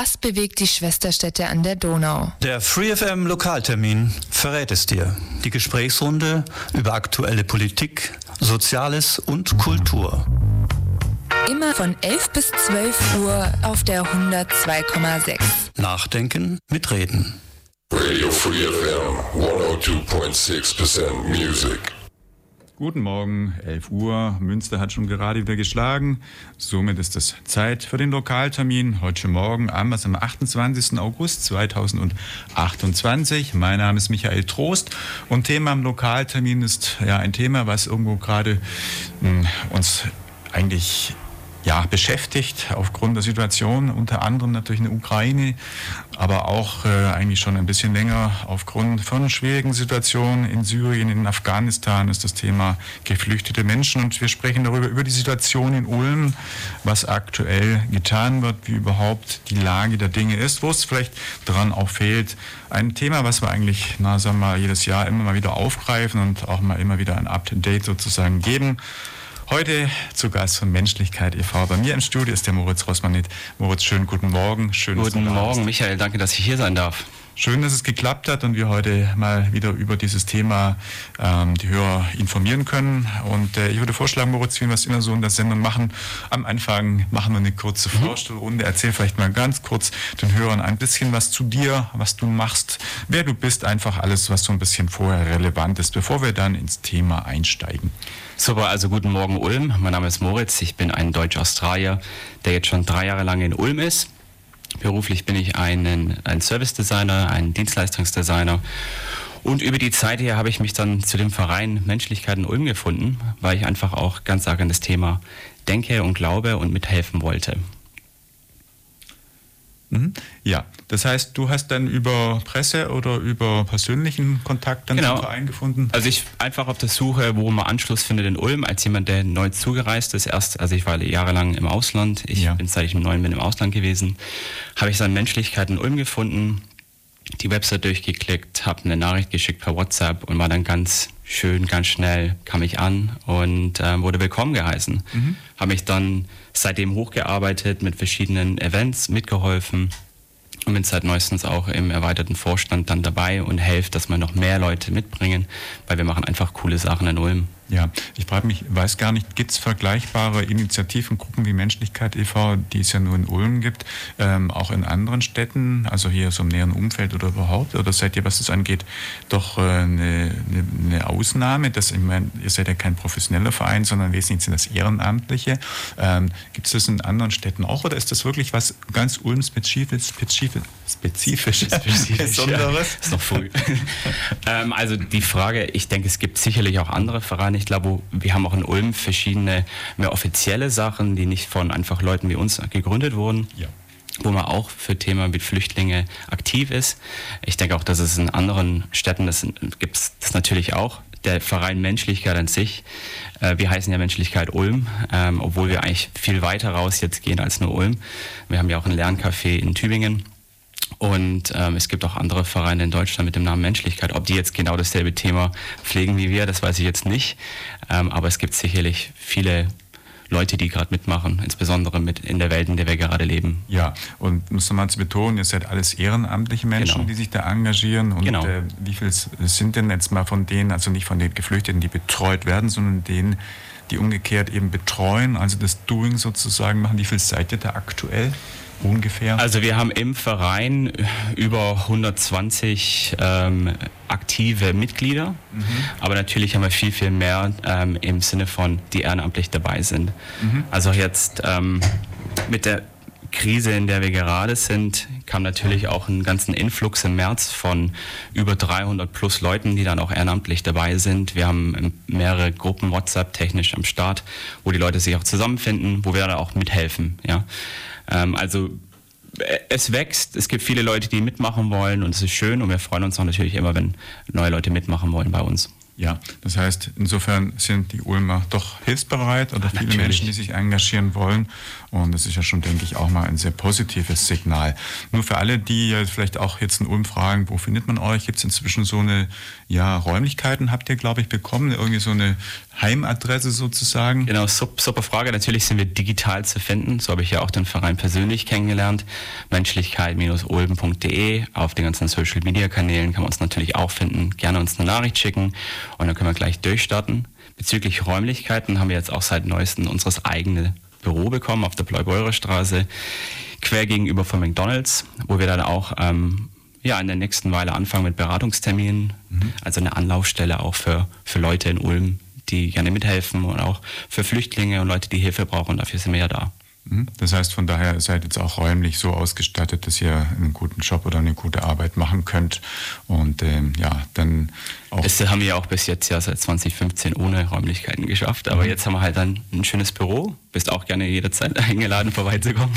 Was bewegt die Schwesterstädte an der Donau? Der FreeFM Lokaltermin verrät es dir. Die Gesprächsrunde über aktuelle Politik, Soziales und Kultur. Immer von 11 bis 12 Uhr auf der 102,6. Nachdenken mit Reden. Radio Free FM 102.6% Music. Guten Morgen, 11 Uhr. Münster hat schon gerade wieder geschlagen. Somit ist es Zeit für den Lokaltermin heute Morgen am 28. August 2028. Mein Name ist Michael Trost und Thema am Lokaltermin ist ja ein Thema, was irgendwo gerade hm, uns eigentlich ja, beschäftigt aufgrund der Situation, unter anderem natürlich in der Ukraine, aber auch äh, eigentlich schon ein bisschen länger aufgrund von schwierigen Situationen in Syrien, in Afghanistan ist das Thema geflüchtete Menschen und wir sprechen darüber, über die Situation in Ulm, was aktuell getan wird, wie überhaupt die Lage der Dinge ist, wo es vielleicht dran auch fehlt. Ein Thema, was wir eigentlich, na, sagen wir mal, jedes Jahr immer mal wieder aufgreifen und auch mal immer wieder ein Up-to-Date sozusagen geben. Heute zu Gast von Menschlichkeit e.V. Bei mir im Studio ist der Moritz Rossmann. Moritz, schönen guten Morgen. Schön, guten Morgen, Michael. Danke, dass ich hier sein darf. Schön, dass es geklappt hat und wir heute mal wieder über dieses Thema ähm, die Hörer informieren können. Und äh, ich würde vorschlagen, Moritz, wie wir es immer so in der Sendung machen, am Anfang machen wir eine kurze mhm. Vorstellrunde. Erzähl vielleicht mal ganz kurz den Hörern ein bisschen was zu dir, was du machst, wer du bist, einfach alles, was so ein bisschen vorher relevant ist, bevor wir dann ins Thema einsteigen. Super, also guten Morgen Ulm. Mein Name ist Moritz. Ich bin ein Deutsch-Australier, der jetzt schon drei Jahre lang in Ulm ist Beruflich bin ich ein, ein Service Designer, ein Dienstleistungsdesigner. Und über die Zeit her habe ich mich dann zu dem Verein Menschlichkeit in Ulm gefunden, weil ich einfach auch ganz arg an das Thema denke und glaube und mithelfen wollte. Mhm. Ja, das heißt, du hast dann über Presse oder über persönlichen Kontakt dann genau. Verein gefunden? Also ich einfach auf der Suche, wo man Anschluss findet in Ulm, als jemand, der neu zugereist ist. Erst, also ich war jahrelang im Ausland, ich ja. bin seit ich im Neuen bin im Ausland gewesen, habe ich dann Menschlichkeit in Ulm gefunden, die Website durchgeklickt, habe eine Nachricht geschickt per WhatsApp und war dann ganz schön, ganz schnell kam ich an und äh, wurde willkommen geheißen. Mhm. Habe mich dann seitdem hochgearbeitet, mit verschiedenen Events mitgeholfen und bin seit neuestens auch im erweiterten Vorstand dann dabei und helfe, dass wir noch mehr Leute mitbringen, weil wir machen einfach coole Sachen in Ulm. Ja, ich frage mich, weiß gar nicht, gibt es vergleichbare Initiativen, Gruppen wie Menschlichkeit e.V., die es ja nur in Ulm gibt, ähm, auch in anderen Städten, also hier so im näheren Umfeld oder überhaupt? Oder seid ihr, was das angeht, doch äh, eine, eine, Ausnahme? Das, ich meine, ihr seid ja kein professioneller Verein, sondern wesentlich sind das Ehrenamtliche. Ähm, gibt es das in anderen Städten auch oder ist das wirklich was ganz Ulm-spezifisches, spezifisch, spezifisch, spezifisch, Besonderes? Ja, ist noch früh. ähm, also die Frage, ich denke, es gibt sicherlich auch andere Vereine, ich glaube, wir haben auch in Ulm verschiedene mehr offizielle Sachen, die nicht von einfach Leuten wie uns gegründet wurden. Ja wo man auch für Thema mit Flüchtlinge aktiv ist. Ich denke auch, dass es in anderen Städten, das gibt es das natürlich auch. Der Verein Menschlichkeit an sich, äh, wir heißen ja Menschlichkeit Ulm, ähm, obwohl wir eigentlich viel weiter raus jetzt gehen als nur Ulm. Wir haben ja auch ein Lerncafé in Tübingen und ähm, es gibt auch andere Vereine in Deutschland mit dem Namen Menschlichkeit. Ob die jetzt genau dasselbe Thema pflegen wie wir, das weiß ich jetzt nicht. Ähm, aber es gibt sicherlich viele Leute, die gerade mitmachen, insbesondere mit in der Welt, in der wir gerade leben. Ja, und muss nochmal zu betonen, ihr seid alles ehrenamtliche Menschen, genau. die sich da engagieren. Und genau. äh, wie viel sind denn jetzt mal von denen, also nicht von den Geflüchteten, die betreut werden, sondern denen, die umgekehrt eben betreuen, also das Doing sozusagen machen. Wie viel seid ihr da aktuell? Ungefähr? Also wir haben im Verein über 120 ähm, aktive Mitglieder, mhm. aber natürlich haben wir viel, viel mehr ähm, im Sinne von, die ehrenamtlich dabei sind. Mhm. Also jetzt ähm, mit der Krise, in der wir gerade sind, kam natürlich auch ein ganzen Influx im März von über 300 plus Leuten, die dann auch ehrenamtlich dabei sind. Wir haben mehrere Gruppen WhatsApp technisch am Start, wo die Leute sich auch zusammenfinden, wo wir dann auch mithelfen. Ja. Ähm, also äh, es wächst, es gibt viele Leute, die mitmachen wollen und es ist schön und wir freuen uns auch natürlich immer, wenn neue Leute mitmachen wollen bei uns. Ja, das heißt, insofern sind die Ulmer doch hilfsbereit oder Ach, viele natürlich. Menschen, die sich engagieren wollen. Und das ist ja schon, denke ich, auch mal ein sehr positives Signal. Nur für alle, die vielleicht auch jetzt in Ulm fragen, wo findet man euch? Gibt es inzwischen so eine, ja, Räumlichkeiten habt ihr, glaube ich, bekommen? Irgendwie so eine Heimadresse sozusagen? Genau, sup- super Frage. Natürlich sind wir digital zu finden. So habe ich ja auch den Verein persönlich kennengelernt. Menschlichkeit-olben.de. Auf den ganzen Social Media Kanälen kann man uns natürlich auch finden. Gerne uns eine Nachricht schicken und dann können wir gleich durchstarten. Bezüglich Räumlichkeiten haben wir jetzt auch seit neuestem unseres eigene Büro bekommen auf der Bleubeurer Straße, quer gegenüber von McDonalds, wo wir dann auch ähm, ja, in der nächsten Weile anfangen mit Beratungsterminen. Also eine Anlaufstelle auch für, für Leute in Ulm, die gerne mithelfen und auch für Flüchtlinge und Leute, die Hilfe brauchen. Dafür sind wir ja da. Mhm. Das heißt, von daher seid ihr jetzt auch räumlich so ausgestattet, dass ihr einen guten Job oder eine gute Arbeit machen könnt. Und ähm, ja, dann auch. Das haben wir ja auch bis jetzt ja seit 2015 ohne Räumlichkeiten geschafft. Aber jetzt haben wir halt dann ein schönes Büro. Bist auch gerne jederzeit eingeladen, vorbeizukommen.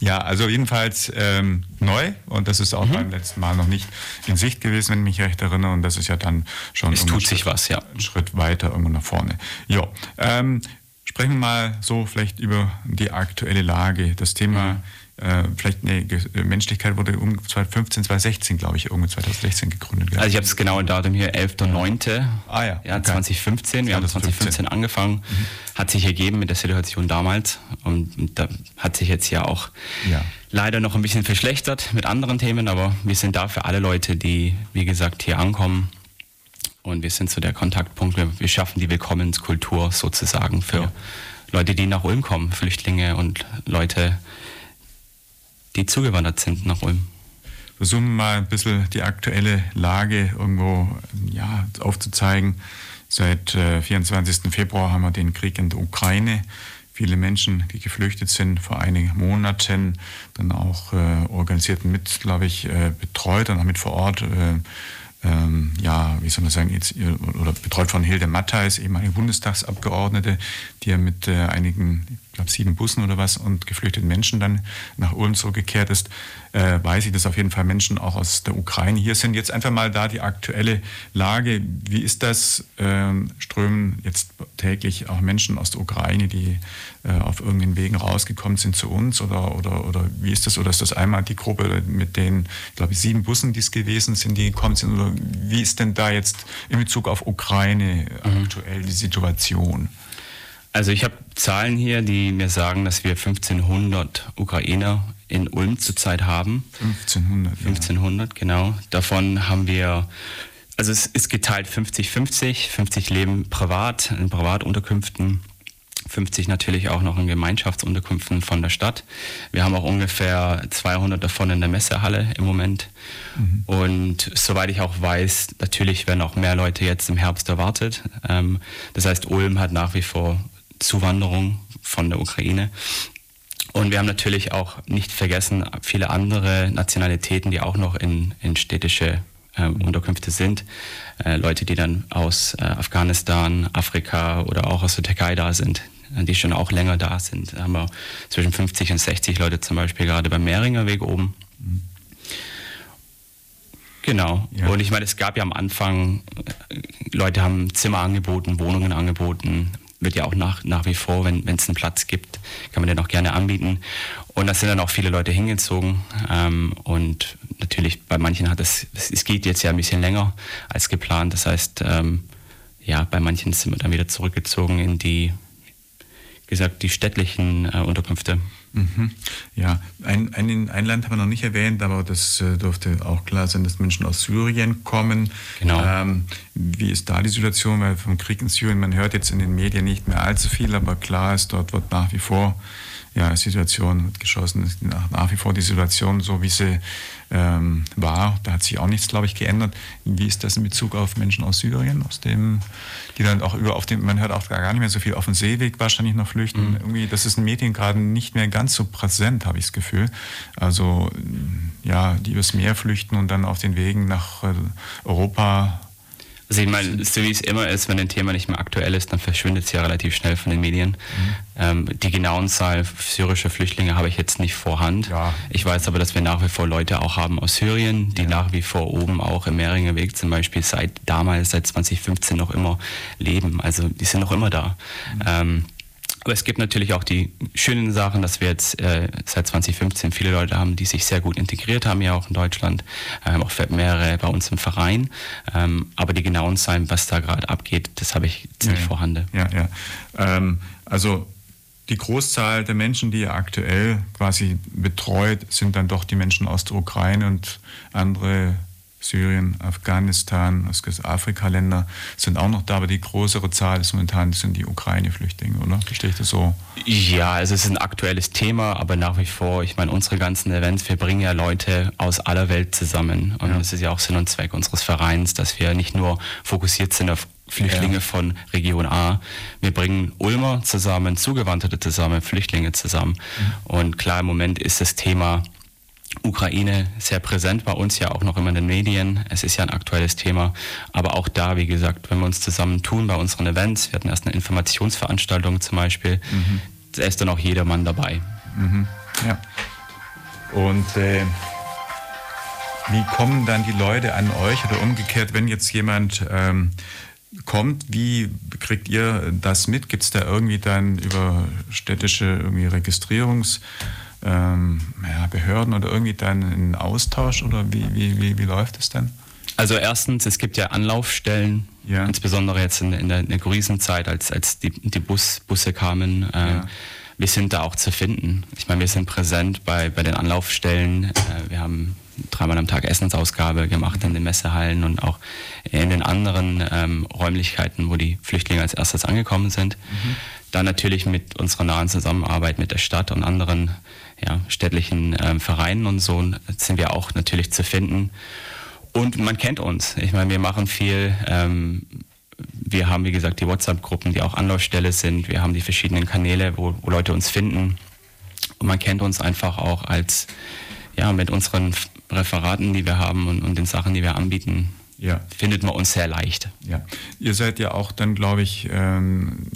Ja, also jedenfalls ähm, neu und das ist auch beim letzten Mal noch nicht in Sicht gewesen, wenn ich mich recht erinnere. Und das ist ja dann schon Es tut sich was, ja. einen Schritt weiter irgendwo nach vorne. Ja, ähm, sprechen wir mal so vielleicht über die aktuelle Lage. Das Thema äh, vielleicht eine Ge- Menschlichkeit wurde um 2015, 2016, glaube ich, irgendwo 2016 gegründet. Also ich habe das genaue Datum hier, 11.09. Ah ja, ja okay. 2015. Wir haben 2015. 2015 angefangen. Hat sich ergeben mit der Situation damals. Und da hat sich jetzt ja auch Ja. leider noch ein bisschen verschlechtert mit anderen Themen. Aber wir sind da für alle Leute, die, wie gesagt, hier ankommen. Und wir sind so der Kontaktpunkt. Wir, wir schaffen die Willkommenskultur sozusagen für Ja. Leute, die nach Ulm kommen, Flüchtlinge und Leute, die zugewandert sind nach Ulm. versuchen wir mal ein bisschen die aktuelle Lage irgendwo ja, aufzuzeigen. Seit äh, 24. Februar haben wir den Krieg in der Ukraine. Viele Menschen, die geflüchtet sind, vor einigen Monaten dann auch äh, organisiert mit, glaube ich, äh, betreut und auch mit vor Ort. Äh, ähm, ja, wie soll man sagen, jetzt, oder betreut von Hilde Mattheis, ehemalige Bundestagsabgeordnete, die ja mit äh, einigen, glaube sieben Bussen oder was und geflüchteten Menschen dann nach Ulm zurückgekehrt ist, äh, weiß ich, dass auf jeden Fall Menschen auch aus der Ukraine hier sind. Jetzt einfach mal da die aktuelle Lage. Wie ist das? Ähm, strömen jetzt täglich auch Menschen aus der Ukraine, die äh, auf irgendeinen Wegen rausgekommen sind zu uns? Oder, oder, oder wie ist das? Oder ist das einmal die Gruppe mit den, glaube ich, sieben Bussen, die es gewesen sind, die gekommen sind? Oder wie ist denn da jetzt in Bezug auf Ukraine aktuell die Situation? Also ich habe Zahlen hier, die mir sagen, dass wir 1500 Ukrainer in Ulm zurzeit haben. 1500. ja. 1500, genau. Davon haben wir, also es ist geteilt 50-50. 50 leben privat, in Privatunterkünften. 50 natürlich auch noch in Gemeinschaftsunterkünften von der Stadt. Wir haben auch ungefähr 200 davon in der Messehalle im Moment. Und soweit ich auch weiß, natürlich werden auch mehr Leute jetzt im Herbst erwartet. Ähm, das heißt, Ulm hat nach wie vor Zuwanderung von der Ukraine. Und wir haben natürlich auch nicht vergessen, viele andere Nationalitäten, die auch noch in, in städtische äh, Unterkünfte sind. Äh, Leute, die dann aus äh, Afghanistan, Afrika oder auch aus der Türkei da sind, die schon auch länger da sind. Da haben wir zwischen 50 und 60 Leute zum Beispiel gerade beim Mehringer Weg oben. Genau. Ja. Und ich meine, es gab ja am Anfang, äh, Leute haben Zimmer angeboten, Wohnungen angeboten. Wird ja auch nach, nach wie vor, wenn es einen Platz gibt, kann man den auch gerne anbieten. Und da sind dann auch viele Leute hingezogen. Ähm, und natürlich bei manchen hat es, es, geht jetzt ja ein bisschen länger als geplant. Das heißt, ähm, ja, bei manchen sind wir dann wieder zurückgezogen in die, gesagt, die städtlichen äh, Unterkünfte. Mhm. Ja, ein, ein, ein Land haben wir noch nicht erwähnt, aber das äh, dürfte auch klar sein, dass Menschen aus Syrien kommen. Genau. Ähm, wie ist da die Situation? Weil vom Krieg in Syrien, man hört jetzt in den Medien nicht mehr allzu viel, aber klar ist, dort wird nach wie vor ja, Situation wird geschossen, nach, nach wie vor die Situation so, wie sie ähm, war. Da hat sich auch nichts, glaube ich, geändert. Wie ist das in Bezug auf Menschen aus Syrien, aus dem, die dann auch über auf dem, man hört auch gar nicht mehr so viel auf dem Seeweg wahrscheinlich noch flüchten. Irgendwie, das ist in Medien gerade nicht mehr ganz so präsent, habe ich das Gefühl. Also ja, die übers Meer flüchten und dann auf den Wegen nach äh, Europa Also ich meine, so wie es immer ist, wenn ein Thema nicht mehr aktuell ist, dann verschwindet es ja relativ schnell von den Medien. Mhm. Ähm, die genauen Zahlen syrischer Flüchtlinge habe ich jetzt nicht vorhand. Ja. Ich weiß aber, dass wir nach wie vor Leute auch haben aus Syrien, die ja. nach wie vor oben auch im Mehringer Weg zum Beispiel seit damals, seit 2015 noch immer leben. Also die sind noch immer da. Mhm. Ähm, es gibt natürlich auch die schönen Sachen, dass wir jetzt äh, seit 2015 viele Leute haben, die sich sehr gut integriert haben, ja auch in Deutschland, ähm, auch mehrere bei uns im Verein. Ähm, aber die genauen Zahlen, was da gerade abgeht, das habe ich jetzt nicht ja, vorhanden. Ja, ja. Ähm, also die Großzahl der Menschen, die ihr aktuell quasi betreut, sind dann doch die Menschen aus der Ukraine und andere Syrien, Afghanistan, Afrika-Länder sind auch noch da, aber die größere Zahl ist momentan sind die Ukraine-Flüchtlinge, oder? Verstehe ich das so? Ja, also es ist ein aktuelles Thema, aber nach wie vor, ich meine, unsere ganzen Events, wir bringen ja Leute aus aller Welt zusammen. Und ja. das ist ja auch Sinn und Zweck unseres Vereins, dass wir nicht nur fokussiert sind auf Flüchtlinge ja. von Region A. Wir bringen Ulmer zusammen, Zugewanderte zusammen, Flüchtlinge zusammen. Mhm. Und klar, im Moment ist das Thema Ukraine sehr präsent bei uns ja auch noch immer in den Medien. Es ist ja ein aktuelles Thema. Aber auch da, wie gesagt, wenn wir uns zusammen tun bei unseren Events, wir hatten erst eine Informationsveranstaltung zum Beispiel, mhm. da ist dann auch jedermann dabei. Mhm. Ja. Und äh, wie kommen dann die Leute an euch oder umgekehrt, wenn jetzt jemand ähm, kommt, wie kriegt ihr das mit? Gibt es da irgendwie dann über städtische irgendwie Registrierungs- ähm, ja, Behörden oder irgendwie dann einen Austausch oder wie, wie, wie, wie läuft es dann? Also erstens, es gibt ja Anlaufstellen, ja. insbesondere jetzt in, in der, in der Krisenzeit, als, als die, die Bus, Busse kamen. Äh, ja. Wir sind da auch zu finden. Ich meine, wir sind präsent bei, bei den Anlaufstellen. Äh, wir haben dreimal am Tag Essensausgabe gemacht in den Messehallen und auch in den anderen ähm, Räumlichkeiten, wo die Flüchtlinge als erstes angekommen sind. Mhm. Dann natürlich mit unserer nahen Zusammenarbeit mit der Stadt und anderen ja, städtlichen äh, Vereinen und so sind wir auch natürlich zu finden. Und man kennt uns. Ich meine, wir machen viel. Ähm, wir haben, wie gesagt, die WhatsApp-Gruppen, die auch Anlaufstelle sind. Wir haben die verschiedenen Kanäle, wo, wo Leute uns finden. Und man kennt uns einfach auch als, ja, mit unseren Referaten, die wir haben und, und den Sachen, die wir anbieten, ja. findet man uns sehr leicht. Ja. Ihr seid ja auch dann, glaube ich, ähm,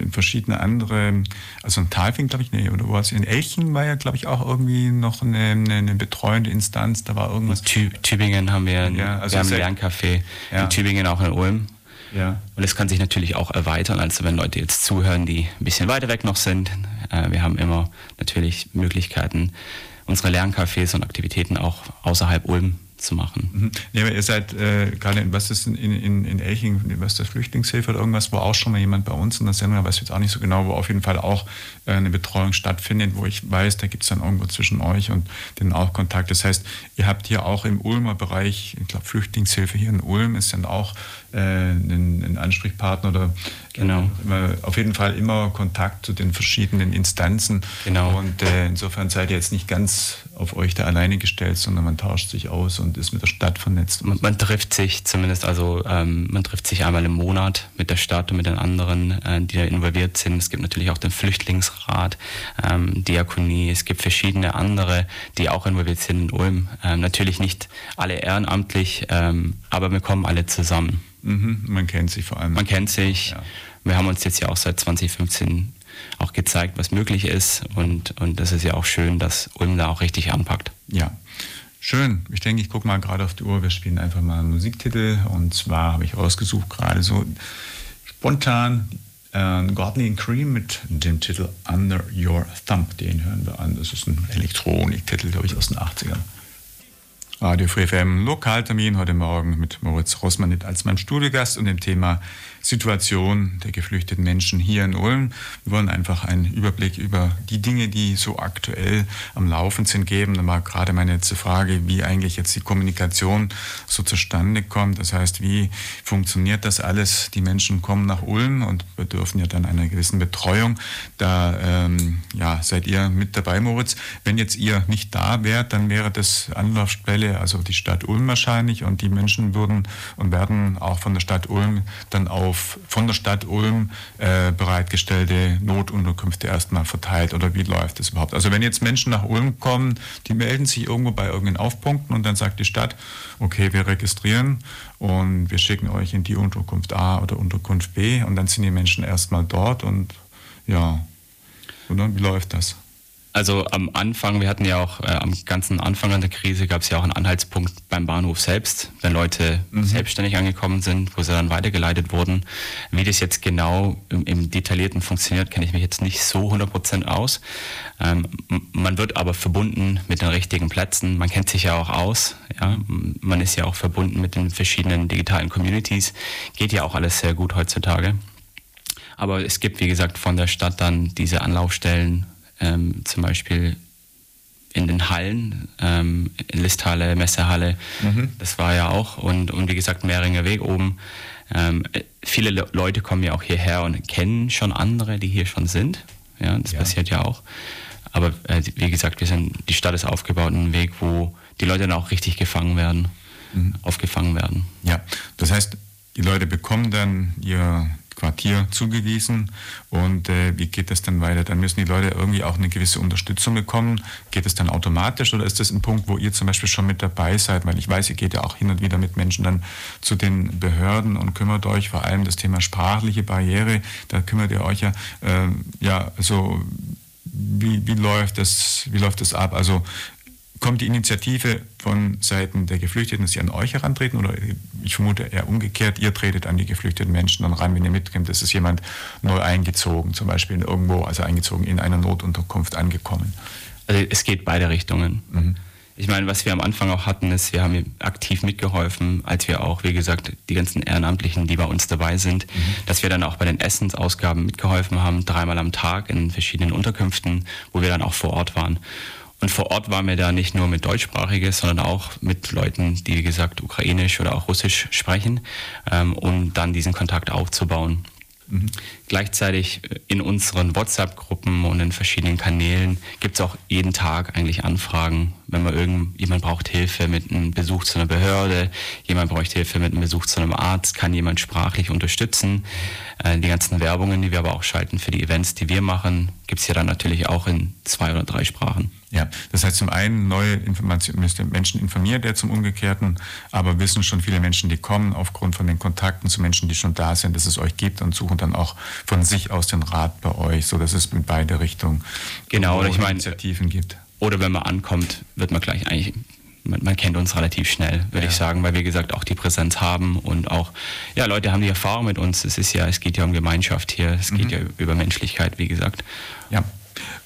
in verschiedene andere, also in Talfing, glaube ich, nee, oder wo was? In Elchen war ja, glaube ich, auch irgendwie noch eine, eine, eine betreuende Instanz, da war irgendwas. Tü Tübingen haben wir, ja, also wir haben ein Lerncafé, ja. in Tübingen auch in Ulm. Ja. Und es kann sich natürlich auch erweitern, also wenn Leute jetzt zuhören, die ein bisschen weiter weg noch sind. Äh, wir haben immer natürlich Möglichkeiten, unsere Lerncafés und Aktivitäten auch außerhalb Ulm zu machen. Mhm. Ja, ihr seid äh, gerade in, was ist in, in, in Elching, was ist das, Flüchtlingshilfe oder irgendwas, wo auch schon mal jemand bei uns in der Sendung, weiß ich jetzt auch nicht so genau, wo auf jeden Fall auch äh, eine Betreuung stattfindet, wo ich weiß, da gibt es dann irgendwo zwischen euch und denen auch Kontakt. Das heißt, ihr habt hier auch im Ulmer Bereich, ich glaube Flüchtlingshilfe hier in Ulm ist dann auch äh, ein, ein, Ansprechpartner oder genau. Auf jeden Fall immer Kontakt zu den verschiedenen Instanzen. Genau. Und äh, insofern seid ihr jetzt nicht ganz auf euch da alleine gestellt, sondern man tauscht sich aus und ist mit der Stadt vernetzt. Man, man trifft sich zumindest, also ähm, man trifft sich einmal im Monat mit der Stadt und mit den anderen, äh, die da involviert sind. Es gibt natürlich auch den Flüchtlingsrat, ähm, Diakonie, es gibt verschiedene andere, die auch involviert sind in Ulm. Ähm, natürlich nicht alle ehrenamtlich, ähm, aber wir kommen alle zusammen. Mhm, man kennt sich vor allem. Man kennt sich. Ja. Wir haben uns jetzt ja auch seit 2015 auch gezeigt, was möglich ist. Und, und das ist ja auch schön, dass Ulm da auch richtig anpackt. Ja. Schön. Ich denke, ich gucke mal gerade auf die Uhr. Wir spielen einfach mal einen Musiktitel. Und zwar habe ich rausgesucht, gerade so spontan äh, Godly Cream mit dem Titel Under Your Thumb. Den hören wir an. Das ist ein Elektroniktitel, glaube ich, aus den 80ern. Radio Free FM Lokaltermin heute Morgen mit Moritz Rossmann als meinem Studiogast und dem Thema Situation der geflüchteten Menschen hier in Ulm. Wir wollen einfach einen Überblick über die Dinge, die so aktuell am Laufen sind, geben. Da war gerade meine letzte Frage, wie eigentlich jetzt die Kommunikation so zustande kommt. Das heißt, wie funktioniert das alles? Die Menschen kommen nach Ulm und bedürfen ja dann einer gewissen Betreuung. Da ähm, ja, seid ihr mit dabei, Moritz. Wenn jetzt ihr nicht da wärt, dann wäre das Anlaufstelle Stelle, also die Stadt Ulm wahrscheinlich, und die Menschen würden und werden auch von der Stadt Ulm dann auf von der Stadt Ulm äh, bereitgestellte Notunterkünfte erstmal verteilt oder wie läuft das überhaupt? Also wenn jetzt Menschen nach Ulm kommen, die melden sich irgendwo bei irgendeinen Aufpunkten und dann sagt die Stadt, okay, wir registrieren und wir schicken euch in die Unterkunft A oder Unterkunft B und dann sind die Menschen erstmal dort und ja, oder wie läuft das? Also am Anfang, wir hatten ja auch äh, am ganzen Anfang an der Krise gab es ja auch einen Anhaltspunkt beim Bahnhof selbst, wenn Leute mhm. selbstständig angekommen sind, wo sie dann weitergeleitet wurden. Wie das jetzt genau im, im Detaillierten funktioniert, kenne ich mich jetzt nicht so 100% aus. Ähm, man wird aber verbunden mit den richtigen Plätzen. Man kennt sich ja auch aus. Ja? Man ist ja auch verbunden mit den verschiedenen digitalen Communities. Geht ja auch alles sehr gut heutzutage. Aber es gibt, wie gesagt, von der Stadt dann diese Anlaufstellen, ähm, zum Beispiel in den Hallen, ähm, in Listhalle, Messehalle, mhm. das war ja auch. Und, und wie gesagt, Mehringer Weg oben. Ähm, viele Le Leute kommen ja auch hierher und kennen schon andere, die hier schon sind. Ja, das ja. passiert ja auch. Aber äh, wie gesagt, wir sind, die Stadt ist aufgebaut in einem Weg, wo die Leute dann auch richtig gefangen werden, mhm. aufgefangen werden. Ja, das heißt, die Leute bekommen dann ihr Quartier zugewiesen. Und äh, wie geht das dann weiter? Dann müssen die Leute irgendwie auch eine gewisse Unterstützung bekommen. Geht es dann automatisch oder ist das ein Punkt, wo ihr zum Beispiel schon mit dabei seid? Weil ich weiß, ihr geht ja auch hin und wieder mit Menschen dann zu den Behörden und kümmert euch vor allem das Thema sprachliche Barriere. Da kümmert ihr euch ja, äh, ja, also wie, wie, läuft das, wie läuft das ab? Also kommt die Initiative von Seiten der Geflüchteten, dass sie an euch herantreten oder ich vermute eher umgekehrt, ihr tretet an die geflüchteten Menschen dann ran, wenn ihr mitkommt, das ist jemand neu eingezogen, zum Beispiel irgendwo, also eingezogen in einer Notunterkunft angekommen? Also es geht beide Richtungen. Mhm. Ich meine, was wir am Anfang auch hatten, ist, wir haben aktiv mitgeholfen, als wir auch, wie gesagt, die ganzen Ehrenamtlichen, die bei uns dabei sind, mhm. dass wir dann auch bei den Essensausgaben mitgeholfen haben, dreimal am Tag in verschiedenen Unterkünften, wo wir dann auch vor Ort waren. Und vor Ort waren wir da nicht nur mit Deutschsprachiges, sondern auch mit Leuten, die, wie gesagt, Ukrainisch oder auch Russisch sprechen, ähm, um dann diesen Kontakt aufzubauen. Mhm. Gleichzeitig in unseren WhatsApp-Gruppen und in verschiedenen Kanälen gibt es auch jeden Tag eigentlich Anfragen, wenn man irgendjemand braucht Hilfe mit einem Besuch zu einer Behörde, jemand braucht Hilfe mit einem Besuch zu einem Arzt, kann jemand sprachlich unterstützen. Äh, die ganzen Werbungen, die wir aber auch schalten für die Events, die wir machen, gibt es ja dann natürlich auch in zwei oder drei Sprachen. Ja, das heißt zum einen neue Informationen, Menschen informiert er zum Umgekehrten, aber wissen schon viele Menschen, die kommen aufgrund von den Kontakten zu Menschen, die schon da sind, dass es euch gibt und suchen dann auch von sich aus den Rat bei euch, so dass es in beide Richtungen genau, oder ich meine, Initiativen gibt. Oder wenn man ankommt, wird man gleich eigentlich man, man, kennt uns relativ schnell, würde ja. ich sagen, weil wir gesagt auch die Präsenz haben und auch, ja, Leute haben die Erfahrung mit uns. Es ist ja, es geht ja um Gemeinschaft hier, es mhm. geht ja über Menschlichkeit, wie gesagt. Ja.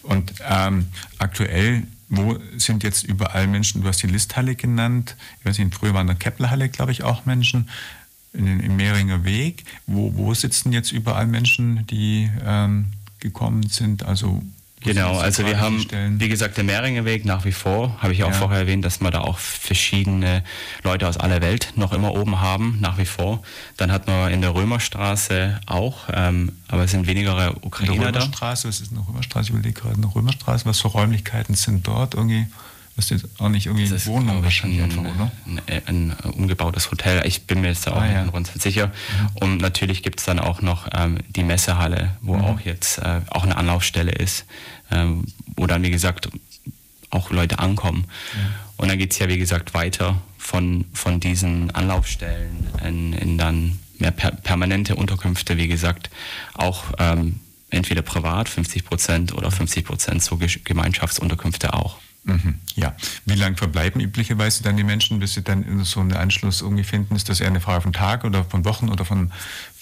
Und ähm, aktuell, wo sind jetzt überall Menschen? Du hast die Listhalle genannt. Ich weiß nicht, früher waren in der Keplerhalle, glaube ich, auch Menschen. In, Im Mehringer Weg. Wo, wo sitzen jetzt überall Menschen, die ähm, gekommen sind? Also Genau, also wir haben, stellen. wie gesagt, der Mehringer Weg nach wie vor, habe ich auch ja. vorher erwähnt, dass wir da auch verschiedene Leute aus aller Welt noch immer oben haben, nach wie vor. Dann hat man in der Römerstraße auch, ähm, aber es sind weniger Ukrainer da. Römerstraße, was ist eine Römerstraße? Ich überlege gerade, eine Römerstraße, was für Räumlichkeiten sind dort irgendwie? Das ist auch nicht irgendwie das Wohnung wahrscheinlich ein, einfach, oder? Ein, ein, ein, umgebautes Hotel. Ich bin mir jetzt auch ah, ja. nicht sicher. Und natürlich gibt es dann auch noch ähm, die Messehalle, wo mhm. auch jetzt äh, auch eine Anlaufstelle ist, ähm, wo dann, wie gesagt, auch Leute ankommen. Ja. Und dann geht es ja, wie gesagt, weiter von, von diesen Anlaufstellen in, in dann mehr per, permanente Unterkünfte, wie gesagt, auch ähm, entweder privat 50 Prozent oder 50 Prozent so Gemeinschaftsunterkünfte auch. Mhm, ja. Wie lange verbleiben üblicherweise dann die Menschen, bis sie dann so einen Anschluss irgendwie finden? Ist das eher eine Frage von Tag oder von Wochen oder von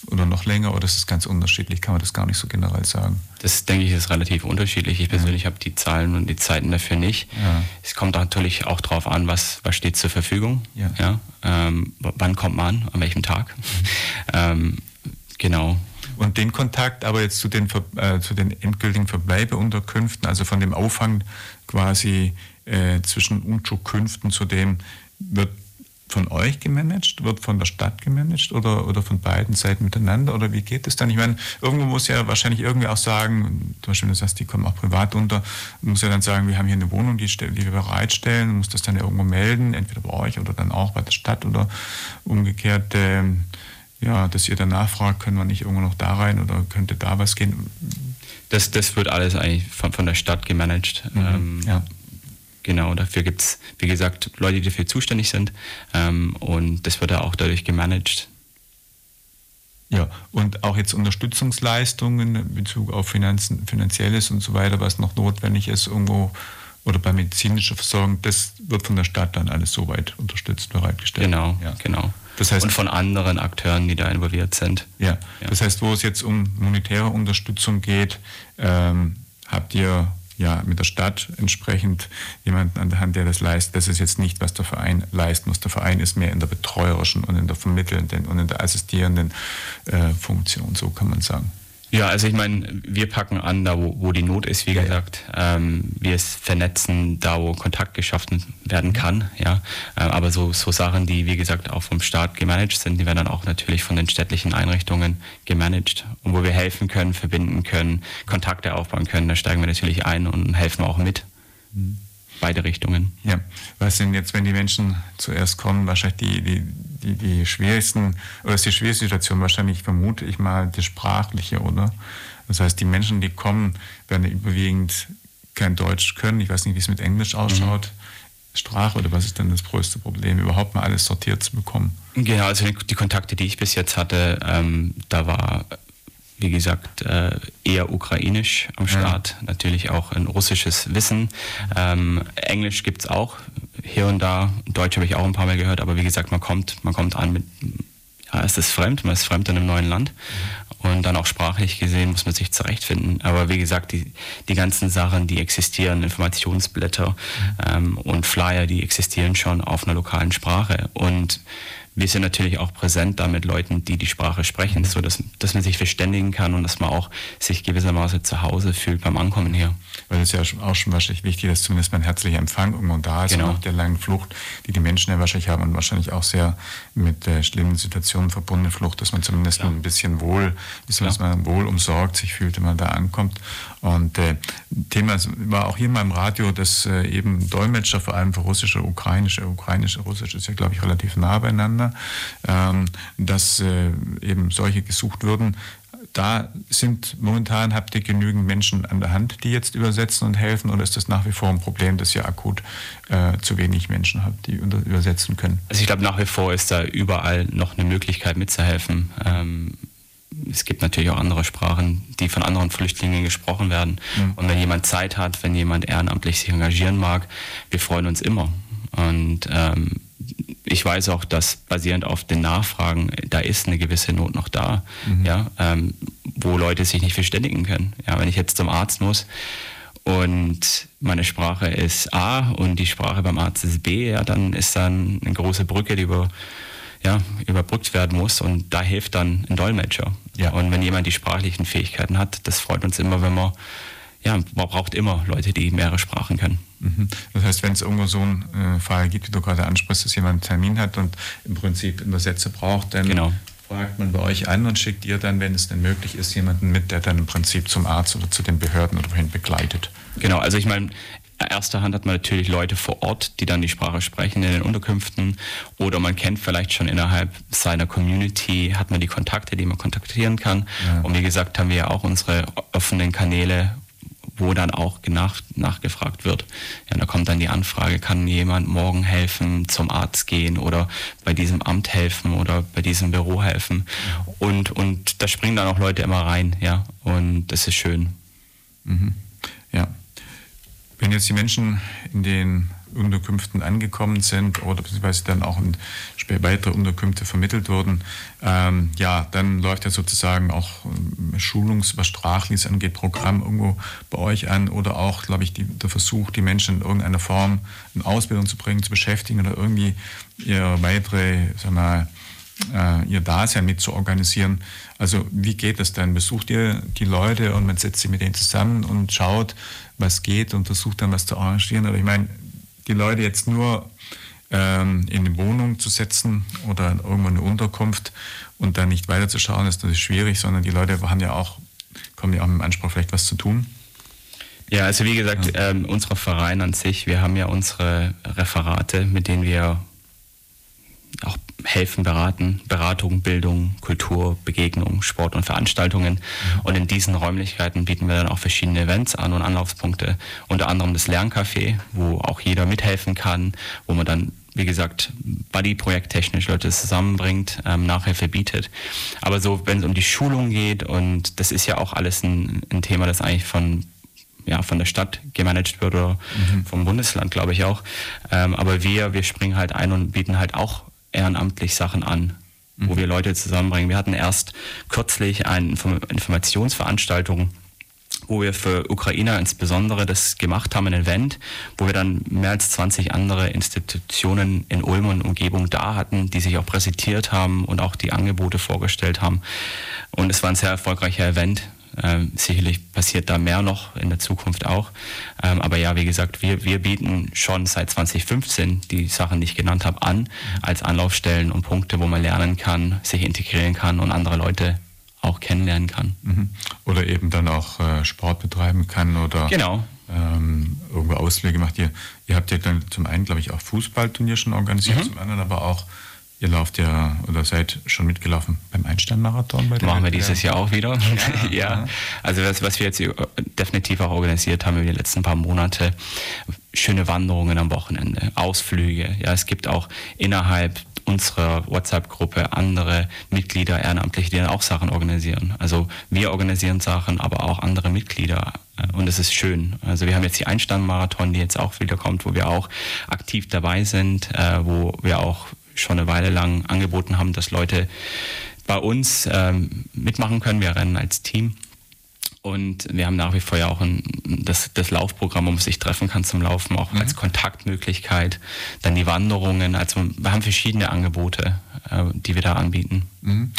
oder noch länger oder ist es ganz unterschiedlich? Kann man das gar nicht so generell sagen? Das denke ich ist relativ unterschiedlich. Ich persönlich ja. habe die Zahlen und die Zeiten dafür nicht. Ja. Es kommt natürlich auch darauf an, was, was steht zur Verfügung. Ja. ja? Ähm, wann kommt man, an welchem Tag? Mhm. ähm, genau. Und den Kontakt aber jetzt zu den, äh, zu den endgültigen Verbleibeunterkünften, also von dem Auffang quasi äh, zwischen Unterkünften zu dem, wird von euch gemanagt, wird von der Stadt gemanagt oder, oder von beiden Seiten miteinander? Oder wie geht es dann? Ich meine, irgendwo muss ja wahrscheinlich irgendwie auch sagen, zum Beispiel, du sagst, die kommen auch privat unter, muss ja dann sagen, wir haben hier eine Wohnung, die, die wir bereitstellen, muss das dann ja irgendwo melden, entweder bei euch oder dann auch bei der Stadt oder umgekehrt. Äh, ja, dass ihr dann nachfragt, können wir nicht irgendwo noch da rein oder könnte da was gehen? Das, das wird alles eigentlich von, von der Stadt gemanagt. Mhm, ähm, ja. Genau, dafür gibt es, wie gesagt, Leute, die dafür zuständig sind ähm, und das wird ja auch dadurch gemanagt. Ja, und auch jetzt Unterstützungsleistungen in Bezug auf Finanzen, Finanzielles und so weiter, was noch notwendig ist, irgendwo oder bei medizinischer Versorgung, das wird von der Stadt dann alles soweit unterstützt, bereitgestellt. Genau, ja. genau. Das heißt, und von anderen Akteuren, die da involviert sind. Ja, ja. das heißt, wo es jetzt um monetäre Unterstützung geht, ähm, habt ihr ja mit der Stadt entsprechend jemanden an der Hand, der das leistet. Das ist jetzt nicht, was der Verein leisten muss. Der Verein ist mehr in der betreuerischen und in der vermittelnden und in der assistierenden äh, Funktion, so kann man sagen. Ja, also ich meine, wir packen an, da wo, wo die Not ist, wie ja, gesagt. Ja. Ähm, wir vernetzen da, wo Kontakt geschaffen werden kann. Ja, äh, aber so, so Sachen, die wie gesagt auch vom Staat gemanagt sind, die werden dann auch natürlich von den städtlichen Einrichtungen gemanagt und wo wir helfen können, verbinden können, Kontakte aufbauen können. Da steigen wir natürlich ein und helfen auch mit. Mhm beide Richtungen. Ja, was sind jetzt, wenn die Menschen zuerst kommen, wahrscheinlich die, die, die, die schwierigsten, oder ist die schwierigste Situation wahrscheinlich, vermute ich mal, die sprachliche, oder? Das heißt, die Menschen, die kommen, werden überwiegend kein Deutsch können. Ich weiß nicht, wie es mit Englisch ausschaut. Mhm. Sprache oder was ist denn das größte Problem, überhaupt mal alles sortiert zu bekommen? Genau, also die Kontakte, die ich bis jetzt hatte, ähm, da war wie gesagt, äh, eher ukrainisch am Start, ja. natürlich auch ein russisches Wissen. Ähm, Englisch gibt es auch hier und da, Deutsch habe ich auch ein paar Mal gehört, aber wie gesagt, man kommt, man kommt an mit, ja, es ist fremd, man ist fremd in einem neuen Land. Und dann auch sprachlich gesehen muss man sich zurechtfinden. Aber wie gesagt, die, die ganzen Sachen, die existieren, Informationsblätter ähm, und Flyer, die existieren schon auf einer lokalen Sprache. Und wir sind natürlich auch präsent da mit Leuten, die die Sprache sprechen, so dass, dass man sich verständigen kann und dass man auch sich gewissermaßen zu Hause fühlt beim Ankommen hier. Weil es ist ja auch schon wahrscheinlich wichtig, dass zumindest mein herzlicher Empfang irgendwo da ist genau. und auch der langen Flucht, die die Menschen ja wahrscheinlich haben und wahrscheinlich auch sehr mit äh, schlimmen Situationen verbundene Flucht, dass man zumindest Klar. ein bisschen wohl, dass man wohl umsorgt sich fühlt, wenn man da ankommt. Und äh, Thema war auch hier mal im Radio, dass äh, eben Dolmetscher, vor allem für russische, ukrainische, ukrainische, russische ist ja, glaube ich, relativ nah beieinander, ähm, dass äh, eben solche gesucht würden. Da sind momentan, habt ihr genügend Menschen an der Hand, die jetzt übersetzen und helfen, oder ist das nach wie vor ein Problem, dass ihr akut äh, zu wenig Menschen habt, die übersetzen können? Also ich glaube, nach wie vor ist da überall noch eine Möglichkeit mitzuhelfen. Ähm, es gibt natürlich auch andere Sprachen, die von anderen Flüchtlingen gesprochen werden. Mhm. Und wenn jemand Zeit hat, wenn jemand ehrenamtlich sich engagieren mag, wir freuen uns immer. Und ähm, ich weiß auch, dass basierend auf den Nachfragen, da ist eine gewisse Not noch da, mhm. ja, ähm, wo Leute sich nicht verständigen können. Ja, wenn ich jetzt zum Arzt muss und meine Sprache ist A und die Sprache beim Arzt ist B, ja, dann ist dann eine große Brücke, die über ja, überbrückt werden muss und da hilft dann ein Dolmetscher. Ja. Und wenn jemand die sprachlichen Fähigkeiten hat, das freut uns immer, wenn man, ja, man braucht immer Leute, die mehrere Sprachen können. Mhm. Das heißt, wenn es irgendwo so einen äh, Fall gibt, wie du gerade ansprichst, dass jemand einen Termin hat und im Prinzip Übersetzer braucht, dann genau. fragt man bei euch an und schickt ihr dann, wenn es denn möglich ist, jemanden mit, der dann im Prinzip zum Arzt oder zu den Behörden oder wohin begleitet. Genau, also ich meine, erster Hand hat man natürlich Leute vor Ort, die dann die Sprache sprechen in den Unterkünften oder man kennt vielleicht schon innerhalb seiner Community, hat man die Kontakte, die man kontaktieren kann. Ja. Und wie gesagt, haben wir ja auch unsere offenen Kanäle, wo dann auch nach, nachgefragt wird. Ja, da kommt dann die Anfrage, kann jemand morgen helfen, zum Arzt gehen oder bei diesem Amt helfen oder bei diesem Büro helfen. Und, und da springen dann auch Leute immer rein, ja, und das ist schön. Mhm. Ja. Wenn jetzt die Menschen in den Unterkünften angekommen sind oder beziehungsweise dann auch in weitere Unterkünfte vermittelt wurden, ähm, ja, dann läuft ja sozusagen auch ähm, Schulungs-, was Sprachliches angeht, Programm irgendwo bei euch an oder auch, glaube ich, die, der Versuch, die Menschen in irgendeiner Form in Ausbildung zu bringen, zu beschäftigen oder irgendwie ihre weitere, sag mal, äh, ihr Dasein mit zu organisieren. Also wie geht das dann? Besucht ihr die Leute und man setzt sich mit denen zusammen und schaut, was geht und versucht dann was zu arrangieren. Aber ich meine, die Leute jetzt nur ähm, in eine Wohnung zu setzen oder irgendwo eine Unterkunft und dann nicht weiterzuschauen, ist natürlich schwierig, sondern die Leute haben ja auch, kommen ja auch mit dem Anspruch, vielleicht was zu tun. Ja, also wie gesagt, ja. ähm, unser Verein an sich, wir haben ja unsere Referate, mit denen wir auch helfen, beraten, Beratung, Bildung, Kultur, Begegnung, Sport und Veranstaltungen. Mhm. Und in diesen Räumlichkeiten bieten wir dann auch verschiedene Events an und Anlaufspunkte, unter anderem das Lerncafé, wo auch jeder mithelfen kann, wo man dann wie gesagt, Buddy-Projekt technisch Leute zusammenbringt, ähm, Nachhilfe bietet. Aber so, wenn es um die Schulung geht, und das ist ja auch alles ein, ein Thema, das eigentlich von ja, von der Stadt gemanagt wird oder mhm. vom Bundesland, glaube ich auch. Ähm, aber wir, wir springen halt ein und bieten halt auch ehrenamtlich Sachen an, mhm. wo wir Leute zusammenbringen. Wir hatten erst kürzlich eine Informationsveranstaltung, wo wir für Ukrainer insbesondere das gemacht haben, ein Event, wo wir dann mehr als 20 andere Institutionen in Ulm und Umgebung da hatten, die sich auch präsentiert haben und auch die Angebote vorgestellt haben. Und es war ein sehr erfolgreicher Event. Ähm, sicherlich passiert da mehr noch in der Zukunft auch. Ähm, aber ja, wie gesagt, wir, wir bieten schon seit 2015 die Sachen, die ich genannt habe, an als Anlaufstellen und Punkte, wo man lernen kann, sich integrieren kann und andere Leute auch kennenlernen kann. Mhm. Oder eben dann auch äh, Sport betreiben kann oder genau. ähm, irgendwo Ausflüge macht. Ihr, ihr habt ja dann zum einen, glaube ich, auch Fußballturnier schon organisiert, mhm. zum anderen aber auch Ihr lauft ja oder seid schon mitgelaufen beim Einstein-Marathon. Bei Machen wir dieses Jahr auch wieder. Ja, ja. Also das, was wir jetzt definitiv auch organisiert haben in den letzten paar Monate, schöne Wanderungen am Wochenende, Ausflüge. Ja, es gibt auch innerhalb unserer WhatsApp-Gruppe andere Mitglieder, Ehrenamtliche, die dann auch Sachen organisieren. Also wir organisieren Sachen, aber auch andere Mitglieder. Und es ist schön. Also wir haben jetzt die Einstein-Marathon, die jetzt auch wieder kommt, wo wir auch aktiv dabei sind, äh, wo wir auch schon eine Weile lang angeboten haben, dass Leute bei uns ähm, mitmachen können. Wir rennen als Team. Und wir haben nach wie vor ja auch ein, das, das Laufprogramm, wo man sich treffen kann zum Laufen, auch mhm. als Kontaktmöglichkeit. Dann die Wanderungen. Also wir haben verschiedene Angebote, äh, die wir da anbieten. Mhm.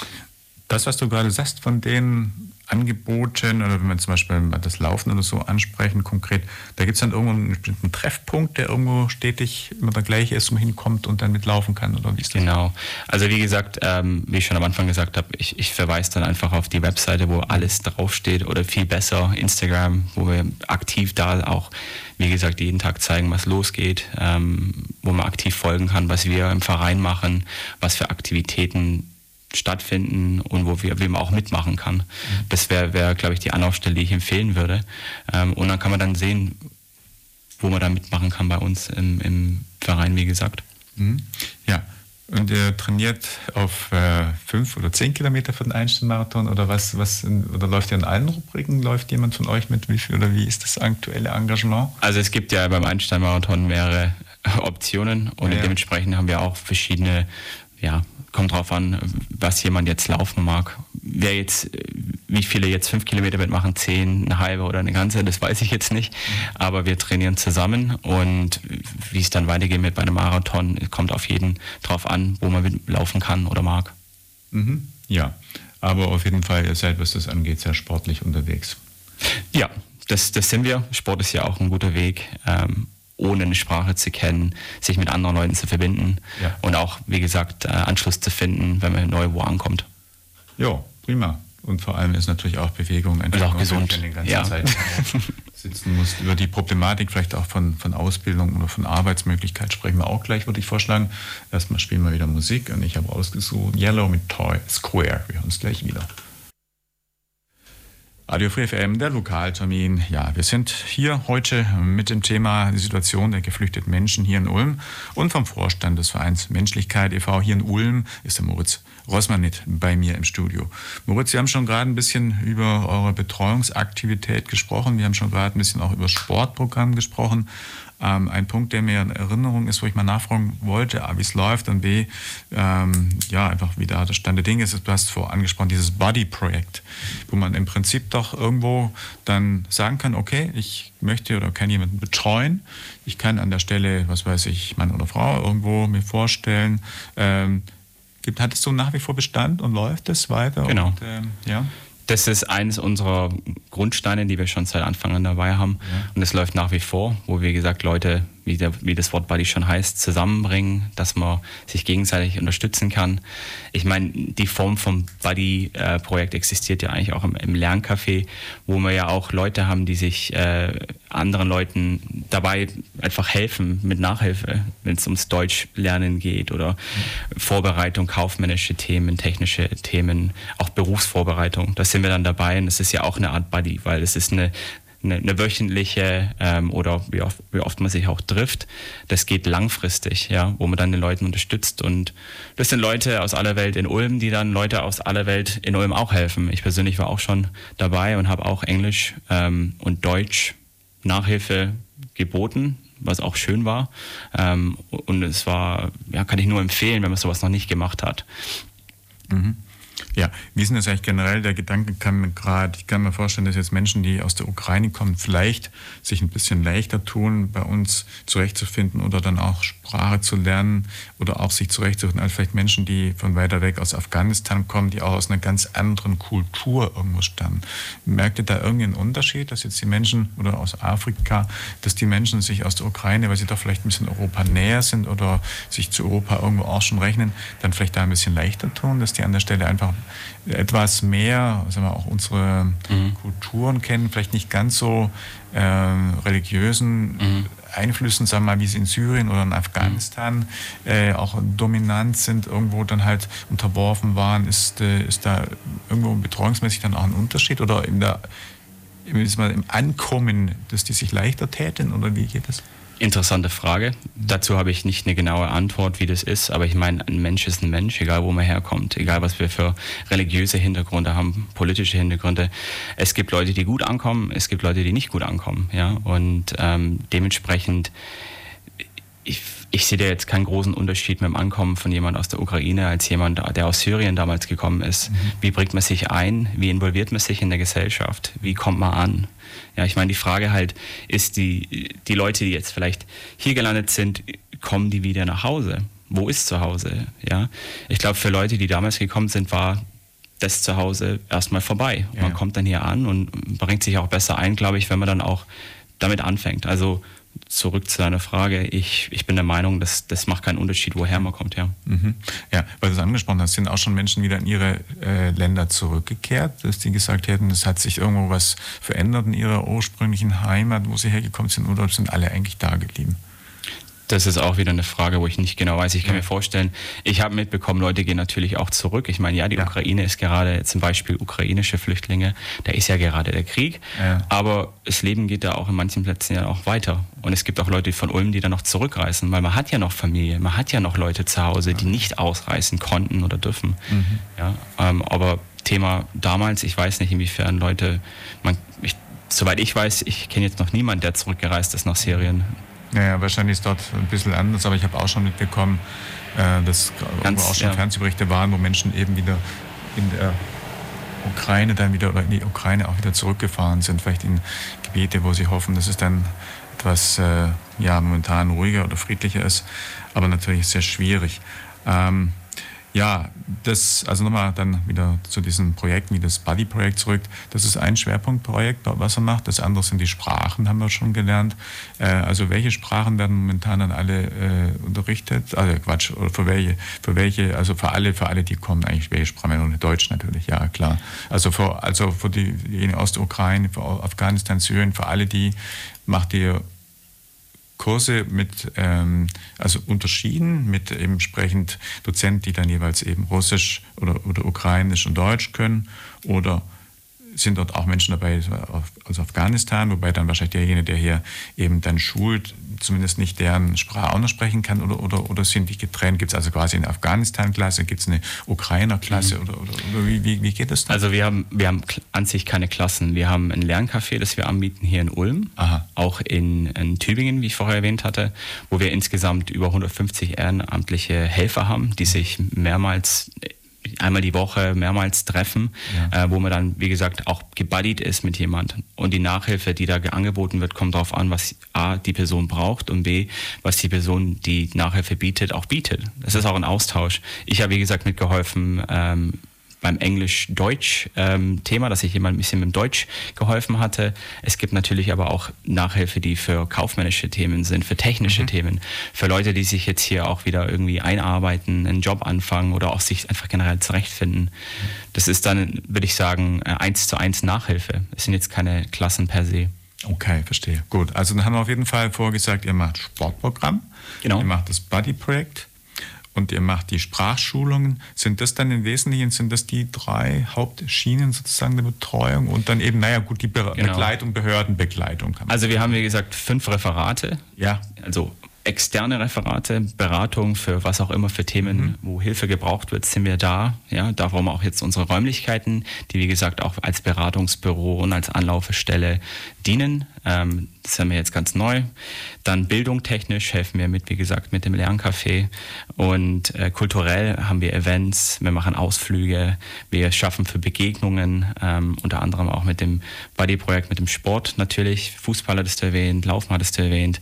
Das, was du gerade sagst, von den Angeboten oder wenn wir zum Beispiel das Laufen oder so ansprechen, konkret, da gibt es dann irgendwo einen bestimmten Treffpunkt, der irgendwo stetig immer der gleiche ist, man hinkommt und dann mitlaufen kann oder wie ist das? Genau. Also wie gesagt, ähm, wie ich schon am Anfang gesagt habe, ich, ich verweise dann einfach auf die Webseite, wo alles draufsteht oder viel besser Instagram, wo wir aktiv da auch, wie gesagt, jeden Tag zeigen, was losgeht, ähm, wo man aktiv folgen kann, was wir im Verein machen, was für Aktivitäten stattfinden und wo wir, wie man auch mitmachen kann. Das wäre, wär, glaube ich, die Anlaufstelle, die ich empfehlen würde. Ähm, und dann kann man dann sehen, wo man da mitmachen kann bei uns im, im Verein, wie gesagt. Mhm. Ja, und ihr trainiert auf äh, fünf oder zehn Kilometer für den Einstein-Marathon oder was, was oder läuft ihr in allen Rubriken? Läuft jemand von euch mit? Wie viel oder wie ist das aktuelle Engagement? Also es gibt ja beim Einstein-Marathon mehrere Optionen und ja. dementsprechend haben wir auch verschiedene ja, kommt drauf an, was jemand jetzt laufen mag. Wer jetzt, wie viele jetzt fünf Kilometer mitmachen, zehn, eine halbe oder eine ganze, das weiß ich jetzt nicht. Aber wir trainieren zusammen und wie es dann weitergeht mit bei einem Marathon, kommt auf jeden drauf an, wo man laufen kann oder mag. Mhm. Ja, aber auf jeden Fall, ihr seid, was das angeht, sehr sportlich unterwegs. Ja, das, das sind wir. Sport ist ja auch ein guter Weg. Ähm, ohne eine Sprache zu kennen, sich mit anderen Leuten zu verbinden ja. und auch, wie gesagt, äh, Anschluss zu finden, wenn man neu wo ankommt. Ja, prima. Und vor allem ist natürlich auch Bewegung einfach und auch gesund. die ganze ja. Zeit sitzen muss. Über die Problematik vielleicht auch von, von Ausbildung oder von Arbeitsmöglichkeit sprechen wir auch gleich, würde ich vorschlagen. Erstmal spielen wir wieder Musik und ich habe ausgesucht Yellow mit Toy Square. Wir hören uns gleich wieder. Radio Free FM, der Lokaltermin. Ja, wir sind hier heute mit dem Thema die Situation der geflüchteten Menschen hier in Ulm und vom Vorstand des Vereins Menschlichkeit e.V. hier in Ulm ist der Moritz Rossmann bei mir im Studio. Moritz, Sie haben schon gerade ein bisschen über eure Betreuungsaktivität gesprochen. Wir haben schon gerade ein bisschen auch über Sportprogramm gesprochen. Ähm, ein Punkt, der mir in Erinnerung ist, wo ich mal nachfragen wollte, A, wie es läuft und B, ähm, ja, einfach wie da der Stand der Dinge ist. Du hast vor angesprochen, dieses Body-Projekt, wo man im Prinzip doch irgendwo dann sagen kann, okay, ich möchte oder kann jemanden betreuen. Ich kann an der Stelle, was weiß ich, Mann oder Frau irgendwo mir vorstellen, ähm, gibt, hat es so nach wie vor Bestand und läuft es weiter? Genau. Und, ähm, ja? Das ist eines unserer Grundsteine, die wir schon seit Anfang an dabei haben. Ja. Und es läuft nach wie vor, wo wir gesagt Leute, wie, der, wie das Wort Buddy schon heißt, zusammenbringen, dass man sich gegenseitig unterstützen kann. Ich meine, die Form vom Buddy-Projekt existiert ja eigentlich auch im, im Lerncafé, wo wir ja auch Leute haben, die sich äh, anderen Leuten dabei einfach helfen mit Nachhilfe, wenn es ums Deutschlernen geht oder mhm. Vorbereitung, kaufmännische Themen, technische Themen, auch Berufsvorbereitung. Da sind wir dann dabei und das ist ja auch eine Art Buddy, weil es ist eine eine, eine wöchentliche ähm, oder wie oft, wie oft man sich auch trifft, das geht langfristig, ja, wo man dann den Leuten unterstützt. Und das sind Leute aus aller Welt in Ulm, die dann Leute aus aller Welt in Ulm auch helfen. Ich persönlich war auch schon dabei und habe auch Englisch ähm, und Deutsch Nachhilfe geboten, was auch schön war. Ähm, und es war, ja, kann ich nur empfehlen, wenn man sowas noch nicht gemacht hat. Mhm. Ja, wie ist denn das eigentlich generell? Der Gedanke kann mir gerade, ich kann mir vorstellen, dass jetzt Menschen, die aus der Ukraine kommen, vielleicht sich ein bisschen leichter tun, bei uns zurechtzufinden oder dann auch Sprache zu lernen oder auch sich zurechtzufinden, als vielleicht Menschen, die von weiter weg aus Afghanistan kommen, die auch aus einer ganz anderen Kultur irgendwo stammen. Merkt ihr da irgendeinen Unterschied, dass jetzt die Menschen oder aus Afrika, dass die Menschen sich aus der Ukraine, weil sie doch vielleicht ein bisschen Europa näher sind oder sich zu Europa irgendwo auch schon rechnen, dann vielleicht da ein bisschen leichter tun, dass die an der Stelle einfach etwas mehr, sagen wir, auch unsere mhm. Kulturen kennen, vielleicht nicht ganz so äh, religiösen mhm. Einflüssen, sagen wir mal, wie sie in Syrien oder in Afghanistan mhm. äh, auch dominant sind, irgendwo dann halt unterworfen waren, ist, äh, ist da irgendwo betreuungsmäßig dann auch ein Unterschied oder in der, im Ankommen, dass die sich leichter täten oder wie geht das? Interessante Frage. Dazu habe ich nicht eine genaue Antwort, wie das ist, aber ich meine, ein Mensch ist ein Mensch, egal wo man herkommt, egal was wir für religiöse Hintergründe haben, politische Hintergründe. Es gibt Leute, die gut ankommen, es gibt Leute, die nicht gut ankommen, ja, und ähm, dementsprechend ich, ich sehe da jetzt keinen großen Unterschied mit dem Ankommen von jemand aus der Ukraine als jemand, der aus Syrien damals gekommen ist. Mhm. Wie bringt man sich ein? Wie involviert man sich in der Gesellschaft? Wie kommt man an? Ja, ich meine, die Frage halt ist, die, die Leute, die jetzt vielleicht hier gelandet sind, kommen die wieder nach Hause? Wo ist zu Hause? Ja, ich glaube, für Leute, die damals gekommen sind, war das Zuhause erstmal vorbei. Ja. Man kommt dann hier an und bringt sich auch besser ein, glaube ich, wenn man dann auch damit anfängt. Also zurück zu deiner Frage, ich, ich bin der Meinung, dass das macht keinen Unterschied, woher man kommt, ja. Mhm. Ja, weil du es angesprochen hast, sind auch schon Menschen wieder in ihre äh, Länder zurückgekehrt, dass die gesagt hätten, es hat sich irgendwo was verändert in ihrer ursprünglichen Heimat, wo sie hergekommen sind, oder sind alle eigentlich da geblieben? Das ist auch wieder eine Frage, wo ich nicht genau weiß. Ich kann ja. mir vorstellen, ich habe mitbekommen, Leute gehen natürlich auch zurück. Ich meine, ja, die ja. Ukraine ist gerade zum Beispiel ukrainische Flüchtlinge, da ist ja gerade der Krieg. Ja. Aber das Leben geht da auch in manchen Plätzen ja auch weiter. Und es gibt auch Leute von Ulm, die da noch zurückreisen, weil man hat ja noch Familie, man hat ja noch Leute zu Hause, die nicht ausreisen konnten oder dürfen. Mhm. Ja, ähm, aber Thema damals, ich weiß nicht, inwiefern Leute, man, ich, soweit ich weiß, ich kenne jetzt noch niemanden, der zurückgereist ist nach Syrien. Naja, wahrscheinlich ist dort ein bisschen anders, aber ich habe auch schon mitbekommen, äh, dass Ganz, auch schon ja. Fernsehberichte waren, wo Menschen eben wieder in der Ukraine dann wieder oder in die Ukraine auch wieder zurückgefahren sind, vielleicht in Gebiete, wo sie hoffen, dass es dann etwas äh, ja, momentan ruhiger oder friedlicher ist, aber natürlich sehr schwierig. Ähm, ja, das, also nochmal dann wieder zu diesen Projekten wie das Buddy-Projekt zurück. Das ist ein Schwerpunktprojekt, was er macht. Das andere sind die Sprachen, haben wir schon gelernt. Äh, also welche Sprachen werden momentan dann alle äh, unterrichtet? Also Quatsch, oder für welche, für welche, also für alle, für alle, die kommen, eigentlich welche Sprachen? Und Deutsch natürlich, ja klar. Also für, also für diejenigen aus der Ukraine, für Afghanistan, Syrien, für alle die macht ihr Kurse mit, ähm, also unterschieden mit entsprechend Dozenten, die dann jeweils eben Russisch oder, oder Ukrainisch und Deutsch können oder sind dort auch Menschen dabei aus Afghanistan, wobei dann wahrscheinlich derjenige, der hier eben dann schult, zumindest nicht deren Sprache auch noch sprechen kann oder, oder, oder sind die getrennt? Gibt es also quasi eine Afghanistan-Klasse, gibt es eine Ukrainer-Klasse mhm. oder, oder, oder, wie, wie, wie geht das dann? Also wir haben, wir haben an sich keine Klassen. Wir haben ein Lerncafé, das wir anbieten hier in Ulm, Aha. auch in, in Tübingen, wie ich vorher erwähnt hatte, wo wir insgesamt über 150 ehrenamtliche Helfer haben, die sich mehrmals einmal die Woche mehrmals treffen, ja. äh, wo man dann, wie gesagt, auch gebuddied ist mit jemand. Und die Nachhilfe, die da angeboten wird, kommt darauf an, was A, die Person braucht und B, was die Person, die Nachhilfe bietet, auch bietet. Das ist auch ein Austausch. Ich habe, wie gesagt, mitgeholfen, ähm, beim Englisch-Deutsch-Thema, ähm, dass ich jemand ein bisschen mit dem Deutsch geholfen hatte. Es gibt natürlich aber auch Nachhilfe, die für kaufmännische Themen sind, für technische mhm. Themen, für Leute, die sich jetzt hier auch wieder irgendwie einarbeiten, einen Job anfangen oder auch sich einfach generell zurechtfinden. Das ist dann, würde ich sagen, äh, eins zu eins Nachhilfe. Es sind jetzt keine Klassen per se. Okay, verstehe. Gut. Also dann haben wir auf jeden Fall vorgesagt, ihr macht Sportprogramm, genau. ihr macht das Buddy-Projekt, und ihr macht die Sprachschulungen. Sind das dann im Wesentlichen, sind das die drei Hauptschienen sozusagen der Betreuung und dann eben, naja gut, die Be genau. Begleitung, Behördenbegleitung. also wir haben, wie gesagt, fünf Referate. Ja. Also externe Referate, Beratung für was auch immer für Themen, mhm. wo Hilfe gebraucht wird, sind wir da. Ja, darum auch jetzt unsere Räumlichkeiten, die wie gesagt auch als Beratungsbüro und als Anlaufestelle dienen. Ähm, das haben wir jetzt ganz neu. Dann Bildung technisch helfen wir mit, wie gesagt, mit dem Lerncafé. Und äh, kulturell haben wir Events, wir machen Ausflüge, wir schaffen für Begegnungen, ähm, unter anderem auch mit dem Buddy-Projekt, mit dem Sport natürlich. Fußball hattest du erwähnt, Laufen hattest du erwähnt.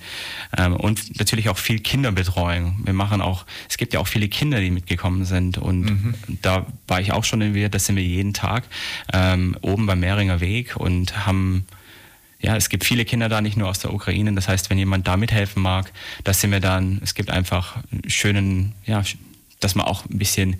Ähm, und natürlich auch viel Kinderbetreuung. Wir machen auch, es gibt ja auch viele Kinder, die mitgekommen sind. Und mhm. da war ich auch schon in wir, das sind wir jeden Tag ähm, oben beim Mehringer Weg und haben ja, es gibt viele Kinder da, nicht nur aus der Ukraine. Das heißt, wenn jemand da mithelfen mag, das sind wir dann, es gibt einfach schönen, ja, dass man auch ein bisschen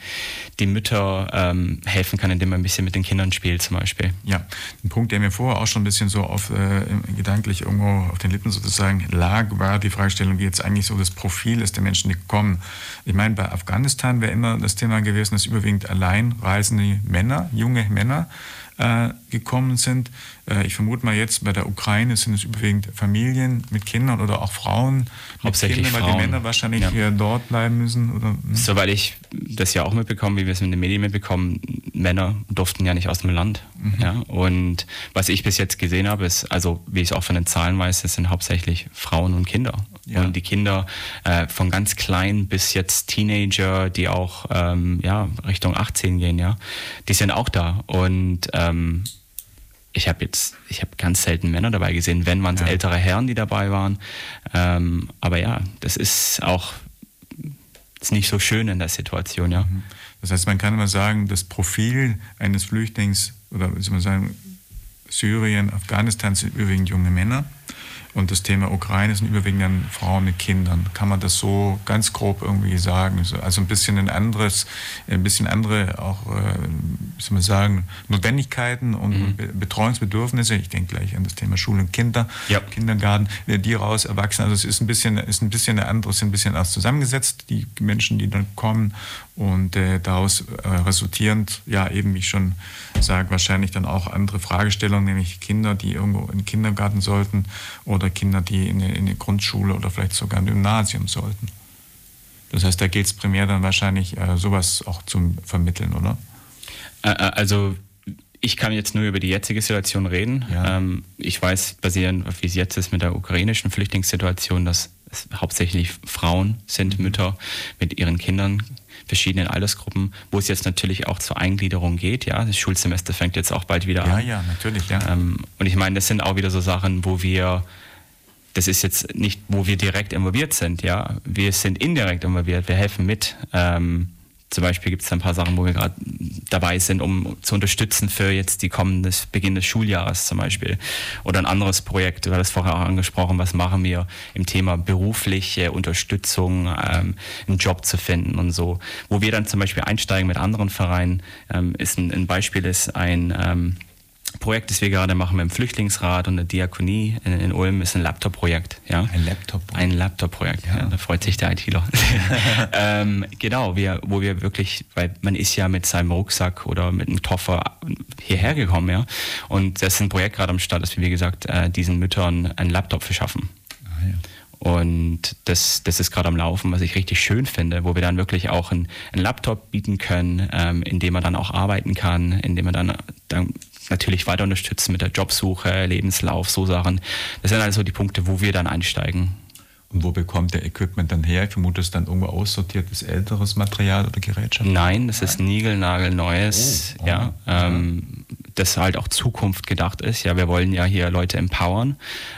die Mütter ähm, helfen kann, indem man ein bisschen mit den Kindern spielt zum Beispiel. Ja, ein Punkt, der mir vorher auch schon ein bisschen so auf, äh, gedanklich irgendwo auf den Lippen sozusagen lag, war die Fragestellung, wie jetzt eigentlich so das Profil ist der Menschen, die kommen. Ich meine, bei Afghanistan wäre immer das Thema gewesen, dass überwiegend allein reisende Männer, junge Männer, äh, gekommen sind. Äh, ich vermute mal jetzt bei der Ukraine sind es überwiegend Familien mit Kindern oder auch Frauen Hauptsächlich Kindern, weil die Männer wahrscheinlich ja. hier dort bleiben müssen. Oder, hm? Soweit ich das ja auch mitbekomme, wie wir es in den Medien mitbekommen, Männer durften ja nicht aus dem Land. Mhm. Ja? Und was ich bis jetzt gesehen habe, ist, also wie ich es auch von den Zahlen weiß, es sind hauptsächlich Frauen und Kinder. Ja. Und die Kinder äh, von ganz klein bis jetzt Teenager, die auch ähm, ja, Richtung 18 gehen, ja, die sind auch da. Und ähm, ich habe jetzt, ich habe ganz selten Männer dabei gesehen, wenn man es ja. ältere Herren, die dabei waren. Ähm, aber ja, das ist auch ist nicht so schön in der Situation, ja. Mhm. Das heißt, man kann immer sagen, das Profil eines Flüchtlings oder soll man sagen, Syrien, Afghanistan sind überwiegend junge Männer. Und das Thema Ukraine sind überwiegend dann Frauen mit Kindern. Kann man das so ganz grob irgendwie sagen? Also ein bisschen ein anderes, ein bisschen andere auch, äh, wie soll man sagen, Notwendigkeiten und mhm. Betreuungsbedürfnisse. Ich denke gleich an das Thema Schule und Kinder, ja. Kindergarten, äh, die raus erwachsen. Also es ist ein bisschen, ist ein bisschen ein anderes, ein bisschen anders zusammengesetzt. Die Menschen, die dann kommen und äh, daraus äh, resultierend, ja eben, wie ich schon sage, wahrscheinlich dann auch andere Fragestellungen, nämlich Kinder, die irgendwo in den Kindergarten sollten oder Kinder, die in eine, in eine Grundschule oder vielleicht sogar ein Gymnasium sollten. Das heißt, da geht es primär dann wahrscheinlich äh, sowas auch zum Vermitteln, oder? Also ich kann jetzt nur über die jetzige Situation reden. Ja. Ähm, ich weiß, basierend auf wie es jetzt ist mit der ukrainischen Flüchtlingssituation, dass es hauptsächlich Frauen sind, mhm. Mütter mit ihren Kindern verschiedenen Altersgruppen, wo es jetzt natürlich auch zur Eingliederung geht. Ja, das Schulsemester fängt jetzt auch bald wieder an. Ja, ja, natürlich. Ja. Ähm, und ich meine, das sind auch wieder so Sachen, wo wir das ist jetzt nicht, wo wir direkt involviert sind, ja. Wir sind indirekt involviert, wir helfen mit. Ähm, zum Beispiel gibt es ein paar Sachen, wo wir gerade dabei sind, um zu unterstützen für jetzt die kommende Beginn des Schuljahres zum Beispiel. Oder ein anderes Projekt, du hattest vorher auch angesprochen, was machen wir im Thema berufliche Unterstützung, ähm, einen Job zu finden und so. Wo wir dann zum Beispiel einsteigen mit anderen Vereinen, ähm, ist ein, ein Beispiel ist ein ähm, Projekt, das wir gerade machen mit dem Flüchtlingsrat und der Diakonie in, in Ulm, ist ein Laptop-Projekt. Ja? Ein Laptop? -Projekt. Ein Laptop-Projekt, ja. ja. da freut sich der ITler. ähm, genau, wir, wo wir wirklich, weil man ist ja mit seinem Rucksack oder mit einem Koffer hierher gekommen, ja. Und das ist ein Projekt gerade am Start, dass wir, wie gesagt, äh, diesen Müttern einen Laptop verschaffen. Ah, ja. Und das, das ist gerade am Laufen, was ich richtig schön finde, wo wir dann wirklich auch einen, einen Laptop bieten können, ähm, in dem man dann auch arbeiten kann, in dem man dann, dann natürlich weiter unterstützen mit der Jobsuche, Lebenslauf, so Sachen. Das sind also die Punkte, wo wir dann einsteigen. Und wo bekommt der Equipment dann her? Ich vermute, es ist dann irgendwo aussortiertes älteres Material oder Gerätschaft? Nein, das ist niegelnagelneues, oh, oh, ja, ähm, das halt auch Zukunft gedacht ist. Ja, wir wollen ja hier Leute empowern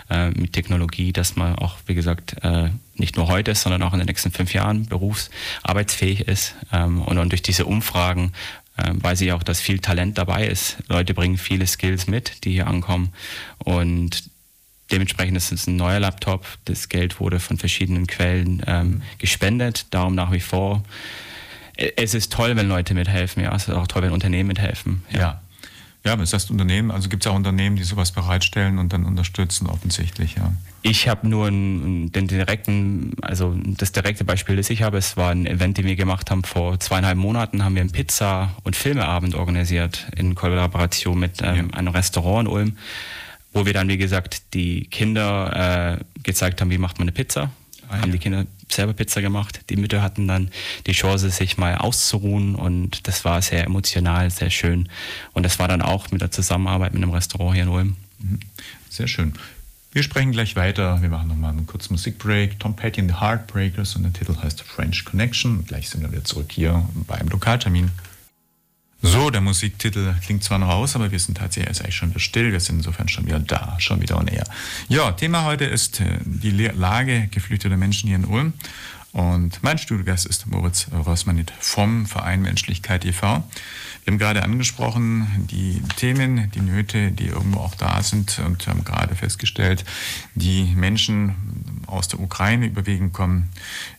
äh, mit Technologie, dass man auch, wie gesagt, äh, nicht nur heute, sondern auch in den nächsten fünf Jahren berufsarbeitsfähig ist. Ähm, und, und durch diese Umfragen weiß ich auch, dass viel Talent dabei ist. Leute bringen viele Skills mit, die hier ankommen. Und dementsprechend ist es ein neuer Laptop. Das Geld wurde von verschiedenen Quellen ähm, gespendet. Darum nach wie vor. Äh, es ist toll, wenn Leute mithelfen. Ja, es ist auch toll, wenn Unternehmen mithelfen. Ja. ja. Ja, aber es heißt Unternehmen, also gibt es auch Unternehmen, die sowas bereitstellen und dann unterstützen, offensichtlich, ja. Ich habe nur einen, den direkten, also das direkte Beispiel, das ich habe, es war ein Event, den wir gemacht haben vor zweieinhalb Monaten, haben wir einen Pizza- und Filmeabend organisiert in Kollaboration mit ähm, ja. einem Restaurant in Ulm, wo wir dann, wie gesagt, die Kinder äh, gezeigt haben, wie macht man eine Pizza. Ah, haben ja. die Kinder selber Pizza gemacht. Die Mütter hatten dann die Chance, sich mal auszuruhen und das war sehr emotional, sehr schön. Und das war dann auch mit der Zusammenarbeit mit einem Restaurant hier in Ulm. Mhm. Sehr schön. Wir sprechen gleich weiter. Wir machen nochmal einen kurzen Musikbreak. Tom Petty and the Heartbreakers und der Titel heißt French Connection. Gleich sind wir wieder zurück hier beim Lokaltermin. So, der Musiktitel klingt zwar noch aus, aber wir sind tatsächlich erst eigentlich schon wieder still. Wir sind insofern schon wieder da, schon wieder on air. Ja, Thema heute ist äh, die Lage geflüchteter Menschen hier in Ulm. Und mein Studiogast ist Moritz Rossmanit vom Verein Menschlichkeit e.V. Wir haben gerade angesprochen, die Themen, die Nöte, die irgendwo auch da sind und haben gerade festgestellt, die Menschen aus der Ukraine überwiegend kommen,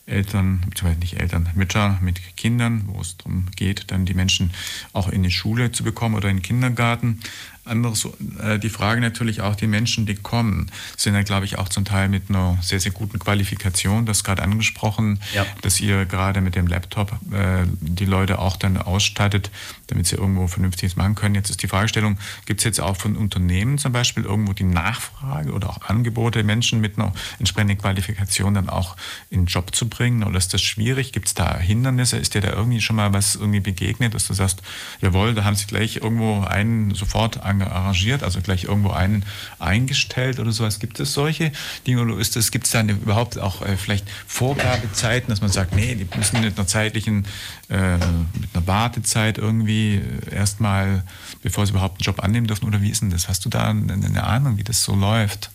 Eltern, beziehungsweise nicht Eltern, Mütter mit Kindern, wo es darum geht, dann die Menschen auch in die Schule zu bekommen oder in den Kindergarten. Anderes, äh, die Frage natürlich auch, die Menschen, die kommen, sind ja, glaube ich, auch zum Teil mit einer sehr, sehr guten Qualifikation. Das gerade angesprochen, ja. dass ihr gerade mit dem Laptop äh, die Leute auch dann ausstattet, damit sie irgendwo Vernünftiges machen können. Jetzt ist die Fragestellung, gibt es jetzt auch von Unternehmen zum Beispiel irgendwo die Nachfrage oder auch Angebote, Menschen mit einer entsprechenden Qualifikation dann auch in den Job zu bringen? Oder ist das schwierig? Gibt es da Hindernisse? Ist dir da irgendwie schon mal was irgendwie begegnet, dass du sagst, jawohl, da haben sie gleich irgendwo einen sofort arrangiert, also gleich irgendwo einen eingestellt oder sowas. Gibt es solche Dinge oder ist es, gibt es da überhaupt auch äh, vielleicht Vorgabezeiten, dass man sagt, nee, die müssen mit einer zeitlichen, äh, mit einer Wartezeit irgendwie äh, erstmal, bevor sie überhaupt einen Job annehmen dürfen oder wie ist denn das? Hast du da eine Ahnung, wie das so läuft?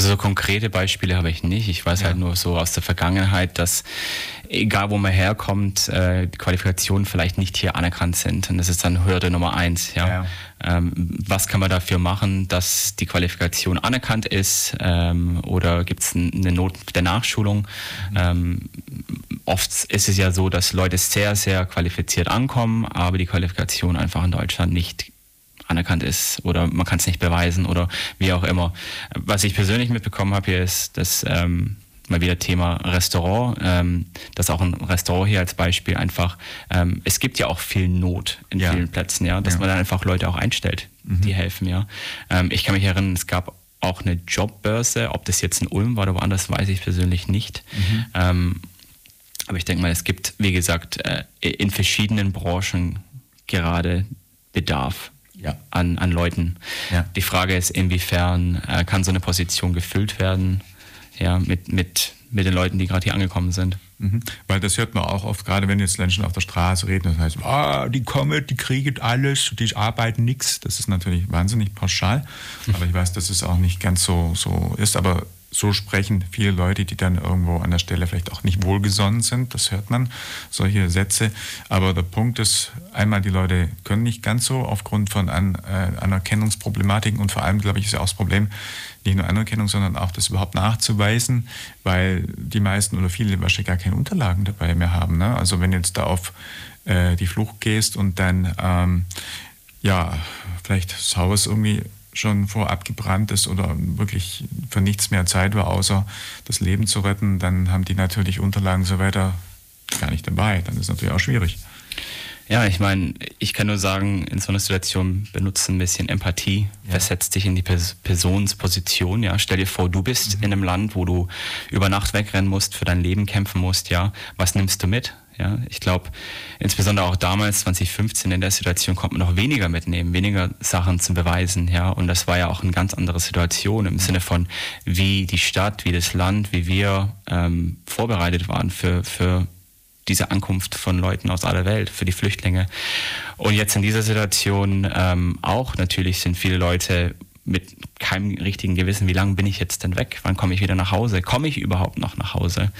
Also so konkrete Beispiele habe ich nicht. Ich weiß ja. halt nur so aus der Vergangenheit, dass egal wo man herkommt, äh, die Qualifikationen vielleicht nicht hier anerkannt sind. Und das ist dann Hürde Nummer eins. Ja? ja. Ähm, was kann man dafür machen, dass die Qualifikation anerkannt ist? Ähm, oder gibt es eine Not der Nachschulung? Mhm. Ähm, oft ist es ja so, dass Leute sehr, sehr qualifiziert ankommen, aber die Qualifikation einfach in Deutschland nicht anerkannt ist oder man kann es nicht beweisen oder wie auch immer. Was ich persönlich mitbekommen habe hier ist, dass ähm, mal wieder Thema Restaurant, ähm, dass auch ein Restaurant hier als Beispiel einfach, ähm, es gibt ja auch viel Not in ja. vielen Plätzen, ja, dass ja. man dann einfach Leute auch einstellt, mhm. die helfen, ja. Ähm, ich kann mich erinnern, es gab auch eine Jobbörse, ob das jetzt in Ulm war oder woanders, weiß ich persönlich nicht. Mhm. Ähm, aber ich denke mal, es gibt, wie gesagt, äh, in verschiedenen Branchen gerade Bedarf ja. an, an Leuten. Ja. Die Frage ist, inwiefern äh, kann so eine Position gefüllt werden ja, mit, mit, mit den Leuten, die gerade hier angekommen sind. Mhm. Weil das hört man auch oft, gerade wenn jetzt Menschen auf der Straße reden, das heißt, ah, die kommen, die kriegen alles, die arbeiten nichts. Das ist natürlich wahnsinnig pauschal, aber ich weiß, dass es auch nicht ganz so, so ist. Aber so sprechen viele Leute, die dann irgendwo an der Stelle vielleicht auch nicht wohlgesonnen sind. Das hört man, solche Sätze. Aber der Punkt ist, einmal die Leute können nicht ganz so aufgrund von An äh, Anerkennungsproblematiken und vor allem, glaube ich, ist ja auch das Problem, nicht nur Anerkennung, sondern auch das überhaupt nachzuweisen, weil die meisten oder viele wahrscheinlich gar keine Unterlagen dabei mehr haben. Ne? Also wenn du jetzt da auf äh, die Flucht gehst und dann ähm, ja vielleicht das Haus irgendwie schon vorab gebrannt ist oder wirklich für nichts mehr Zeit war, außer das Leben zu retten, dann haben die natürlich Unterlagen so weiter gar nicht dabei. Dann ist es natürlich auch schwierig. Ja, ich meine, ich kann nur sagen, in so einer Situation benutze ein bisschen Empathie, ja. versetz dich in die Pers Personensposition, ja. Stell dir vor, du bist mhm. in einem Land, wo du über Nacht wegrennen musst, für dein Leben kämpfen musst, ja. Was nimmst du mit? Ja, ich glaube, insbesondere auch damals, 2015, in der Situation konnte man noch weniger mitnehmen, weniger Sachen zu beweisen. Ja, und das war ja auch eine ganz andere Situation im Sinne von, wie die Stadt, wie das Land, wie wir ähm, vorbereitet waren für, für diese Ankunft von Leuten aus aller Welt, für die Flüchtlinge. Und jetzt in dieser Situation ähm, auch natürlich sind viele Leute mit keinem richtigen Gewissen, wie lange bin ich jetzt denn weg? Wann komme ich wieder nach Hause? Komme ich überhaupt noch nach Hause?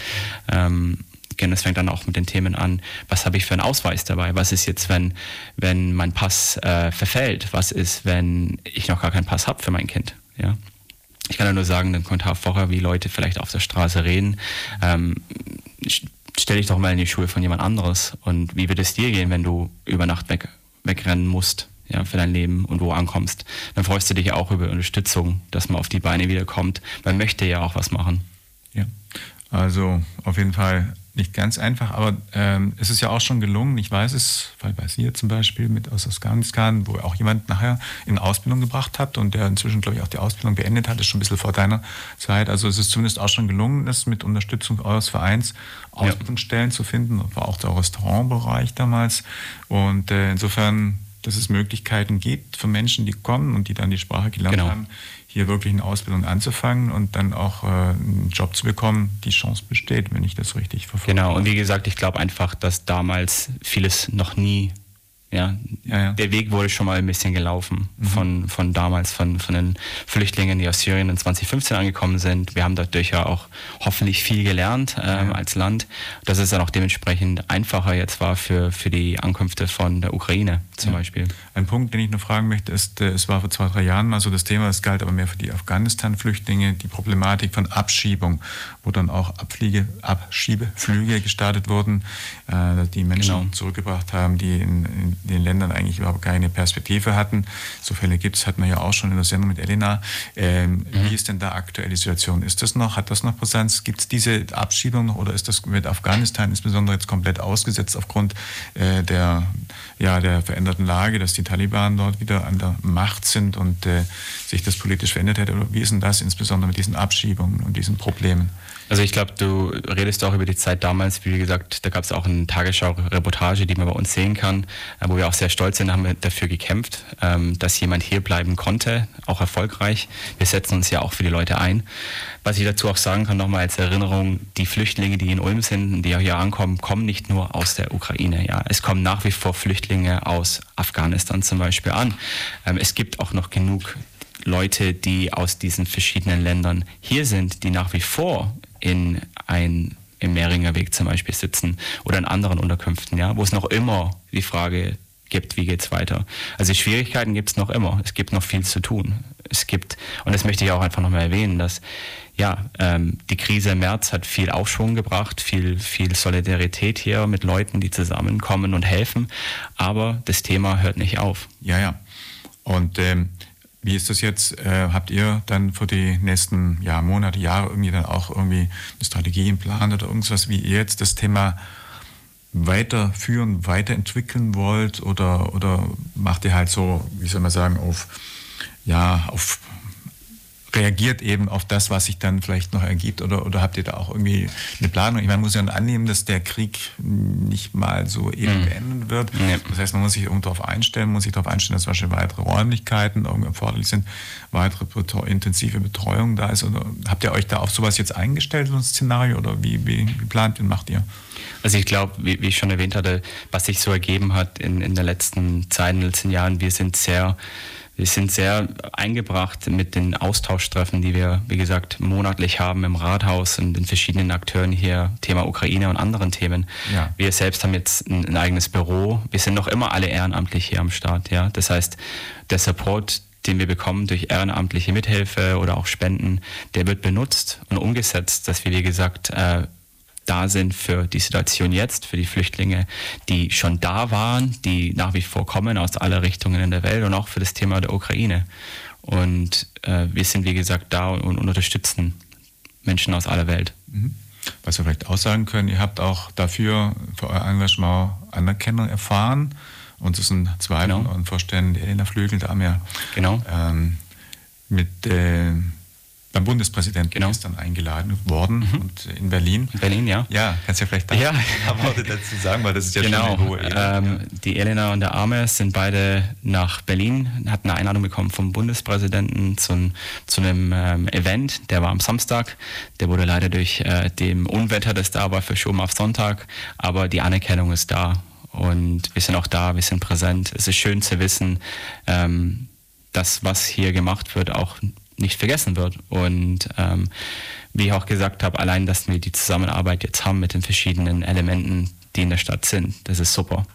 Ähm, beginnen. Es fängt dann auch mit den Themen an, was habe ich für einen Ausweis dabei? Was ist jetzt, wenn, wenn mein Pass äh, verfällt? Was ist, wenn ich noch gar keinen Pass habe für mein Kind? Ja. Ich kann ja nur sagen, den Kommentar vorher, wie Leute vielleicht auf der Straße reden. Ähm, stell dich doch mal in die Schuhe von jemand anderes. Und wie wird es dir gehen, wenn du über Nacht weg, wegrennen musst? ja, für dein Leben und wo ankommst, dann freust du dich auch über Unterstützung, dass man auf die Beine wiederkommt. Man möchte ja auch was machen. Ja, also auf jeden Fall nicht ganz einfach, aber ähm, es ist ja auch schon gelungen. Ich weiß es, weil bei Sie zum Beispiel mit aus Afghanistan, wo auch jemand nachher in Ausbildung gebracht hat und der inzwischen, glaube ich, auch die Ausbildung beendet hat, ist schon ein bisschen vor deiner Zeit. Also es ist zumindest auch schon gelungen, das mit Unterstützung eures Vereins Ausbildungsstellen ja. zu finden, war auch der Restaurantbereich damals. Und äh, insofern dass es Möglichkeiten gibt für Menschen, die kommen und die dann die Sprache gelernt genau. haben, hier wirklich eine Ausbildung anzufangen und dann auch äh, einen Job zu bekommen, die Chance besteht, wenn ich das richtig verfolge. Genau, und wie gesagt, ich glaube einfach, dass damals vieles noch nie ja, ja, ja, der Weg wurde schon mal ein bisschen gelaufen mhm. von, von damals, von, von den Flüchtlingen, die aus Syrien in 2015 angekommen sind. Wir haben dadurch ja auch hoffentlich viel gelernt ähm, ja. als Land, dass es dann auch dementsprechend einfacher jetzt war für, für die Ankünfte von der Ukraine zum Beispiel. Ein Punkt, den ich noch fragen möchte, ist, äh, es war vor zwei, drei Jahren mal so das Thema, es galt aber mehr für die Afghanistan-Flüchtlinge, die Problematik von Abschiebung, wo dann auch Abfliege, Abschiebeflüge gestartet wurden, äh, die Menschen genau. zurückgebracht haben, die in, in den Ländern eigentlich überhaupt keine Perspektive hatten. So Fälle gibt es, hatten wir ja auch schon in der Sendung mit Elena. Ähm, mhm. Wie ist denn da aktuell die Situation? Ist das noch, hat das noch Präsenz? Gibt es diese Abschiebung noch oder ist das mit Afghanistan insbesondere jetzt komplett ausgesetzt aufgrund äh, der, ja, der veränderten Lage, dass die Taliban dort wieder an der Macht sind und äh, sich das politisch verändert hätte? Oder wie ist denn das insbesondere mit diesen Abschiebungen und diesen Problemen? Also ich glaube, du redest auch über die Zeit damals, wie gesagt, da gab es auch eine Tagesschau-Reportage, die man bei uns sehen kann, äh, wo wir auch sehr stolz sind, haben wir dafür gekämpft, ähm, dass jemand hier bleiben konnte, auch erfolgreich. Wir setzen uns ja auch für die Leute ein. Was ich dazu auch sagen kann, nochmal als Erinnerung, die Flüchtlinge, die in Ulm sind, die auch hier ankommen, kommen nicht nur aus der Ukraine. Ja. Es kommen nach wie vor Flüchtlinge aus Afghanistan zum Beispiel an. Ähm, es gibt auch noch genug Leute, die aus diesen verschiedenen Ländern hier sind, die nach wie vor in ein im Mehringer Weg zum Beispiel sitzen oder in anderen Unterkünften, ja, wo es noch immer die Frage gibt, wie geht's weiter. Also Schwierigkeiten gibt es noch immer. Es gibt noch viel zu tun. Es gibt, und das möchte ich auch einfach nochmal erwähnen, dass ja, ähm, die Krise im März hat viel Aufschwung gebracht, viel, viel Solidarität hier mit Leuten, die zusammenkommen und helfen. Aber das Thema hört nicht auf. Ja, ja. Und ähm, wie ist das jetzt? Äh, habt ihr dann für die nächsten ja, Monate, Jahre irgendwie dann auch irgendwie eine Strategie im Plan oder irgendwas, wie ihr jetzt das Thema weiterführen, weiterentwickeln wollt? Oder, oder macht ihr halt so, wie soll man sagen, auf, ja, auf reagiert eben auf das, was sich dann vielleicht noch ergibt? Oder, oder habt ihr da auch irgendwie eine Planung? Ich meine, man muss ja annehmen, dass der Krieg nicht mal so eben mhm. beenden wird. Ja. Das heißt, man muss sich irgendwo darauf einstellen, muss sich darauf einstellen, dass wahrscheinlich weitere Räumlichkeiten irgendwie erforderlich sind, weitere intensive Betreuung da ist. Oder habt ihr euch da auf sowas jetzt eingestellt, so ein Szenario? Oder wie, wie, wie plant und macht ihr? Also ich glaube, wie, wie, ich schon erwähnt hatte, was sich so ergeben hat in, in der letzten Zeit, in den letzten Jahren, wir sind sehr wir sind sehr eingebracht mit den Austauschtreffen, die wir, wie gesagt, monatlich haben im Rathaus und den verschiedenen Akteuren hier, Thema Ukraine und anderen Themen. Ja. Wir selbst haben jetzt ein, ein, eigenes Büro. Wir sind noch immer alle ehrenamtlich hier am Start. Ja? Das heißt, der Support, den wir bekommen durch ehrenamtliche Mithilfe oder auch Spenden, der wird benutzt und umgesetzt, dass wir, wie gesagt, äh, da sind für die Situation jetzt, für die Flüchtlinge, die schon da waren, die nach wie vor kommen aus aller Richtungen in der Welt und auch für das Thema der Ukraine. Und äh, wir sind, wie gesagt, da und, und, unterstützen Menschen aus aller Welt. Mhm. Was wir vielleicht auch sagen können, ihr habt auch dafür, für euer Engagement Anerkennung erfahren. Uns ist ein zwei genau. von Vorständen, Elena Flügel, da haben wir genau. ähm, mit äh, beim Bundespräsidenten genau. gestern eingeladen worden mhm. und in Berlin. In Berlin, ja. Ja, kannst du ja vielleicht da ja. ein paar Worte dazu sagen, weil das ist ja genau. schon eine hohe Ehre. Ähm, die Elena und der Arme sind beide nach Berlin, hatten eine Einladung bekommen vom Bundespräsidenten zu, zu einem ähm, Event, der war am Samstag. Der wurde leider durch äh, dem Unwetter, das da war, verschoben auf Sonntag, aber die Anerkennung ist da und wir sind auch da, wir sind präsent. Es ist schön zu wissen, ähm, dass was hier gemacht wird, auch nicht vergessen wird. Und ähm, wie ich auch gesagt habe, allein, dass wir die Zusammenarbeit jetzt haben mit den verschiedenen Elementen, die in der Stadt sind, das ist super.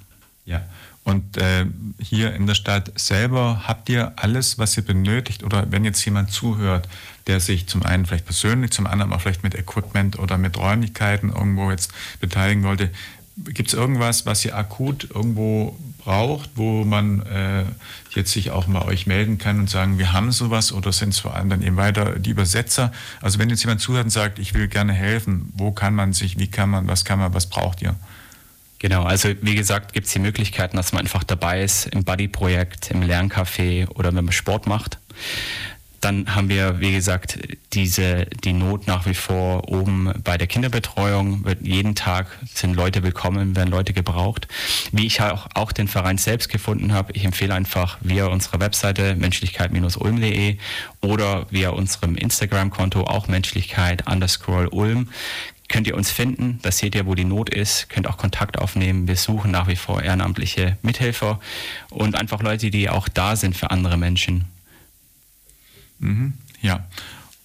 Ja. Und äh, hier in der Stadt selber habt ihr alles, was ihr benötigt? Oder wenn jetzt jemand zuhört, der sich zum einen vielleicht persönlich, zum anderen auch vielleicht mit Equipment oder mit Räumlichkeiten irgendwo jetzt beteiligen wollte, gibt es irgendwas, was ihr akut irgendwo braucht, wo man äh, jetzt sich auch mal euch melden kann und sagen, wir haben sowas oder sind es vor allem dann eben weiter die Übersetzer? Also wenn jetzt jemand zuhört und sagt, ich will gerne helfen, wo kann man sich, wie kann man, was kann man, was braucht ihr? Genau, also wie gesagt, gibt es die Möglichkeiten, dass man einfach dabei ist im Buddy-Projekt, im Lerncafé oder wenn man Sport macht. Dann haben wir, wie gesagt, diese, die Not nach wie vor oben bei der Kinderbetreuung. Wird jeden Tag sind Leute willkommen, werden Leute gebraucht. Wie ich auch, auch den Verein selbst gefunden habe, ich empfehle einfach via unsere Webseite menschlichkeit-ulm.de oder via unserem Instagram-Konto auch menschlichkeit underscore ulm könnt ihr uns finden. Da seht ihr, wo die Not ist. Könnt auch Kontakt aufnehmen. Wir suchen nach wie vor ehrenamtliche Mithelfer und einfach Leute, die auch da sind für andere Menschen. Mhm. Ja.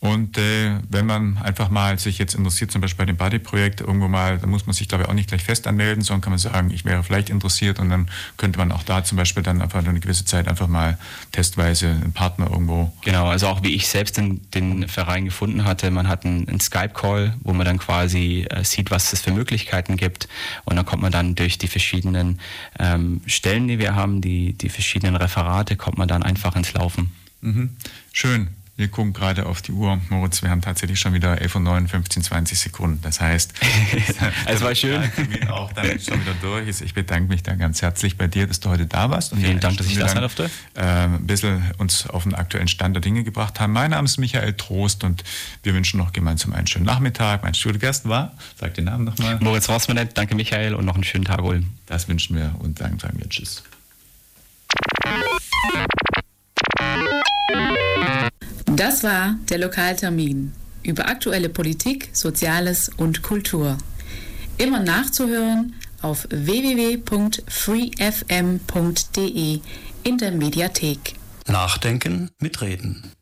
Und äh, wenn man einfach mal sich jetzt interessiert, zum Beispiel bei dem Buddy-Projekt, irgendwo mal, da muss man sich glaube ich auch nicht gleich fest anmelden, sondern kann man sagen, ich wäre vielleicht interessiert und dann könnte man auch da zum Beispiel dann einfach eine gewisse Zeit einfach mal testweise einen Partner irgendwo. Genau, also auch wie ich selbst den, den Verein gefunden hatte, man hat einen, einen Skype-Call, wo man dann quasi äh, sieht, was es für Möglichkeiten gibt und dann kommt man dann durch die verschiedenen ähm, Stellen, die wir haben, die, die verschiedenen Referate, kommt man dann einfach ins Laufen. Mhm. Schön. Wir gucken gerade auf die Uhr, Moritz. Wir haben tatsächlich schon wieder 11 und 9, 15, 20 Sekunden. Das heißt, es war schön. Der auch damit schon wieder durch ist. Ich bedanke mich da ganz herzlich bei dir, dass du heute da warst. Und Vielen Dank, dass ich da sein durfte. Äh, ein bisschen uns auf den aktuellen Stand der Dinge gebracht haben. Mein Name ist Michael Trost und wir wünschen noch gemeinsam einen schönen Nachmittag. Mein Studiogast war, sag den Namen nochmal. Moritz Rossmannet. Danke, Michael, und noch einen schönen Tag, Ulm. Das wünschen wir und dann sagen wir Tschüss. Das war der Lokaltermin über aktuelle Politik, Soziales und Kultur. Immer nachzuhören auf www.freefm.de in der Mediathek. Nachdenken, mitreden.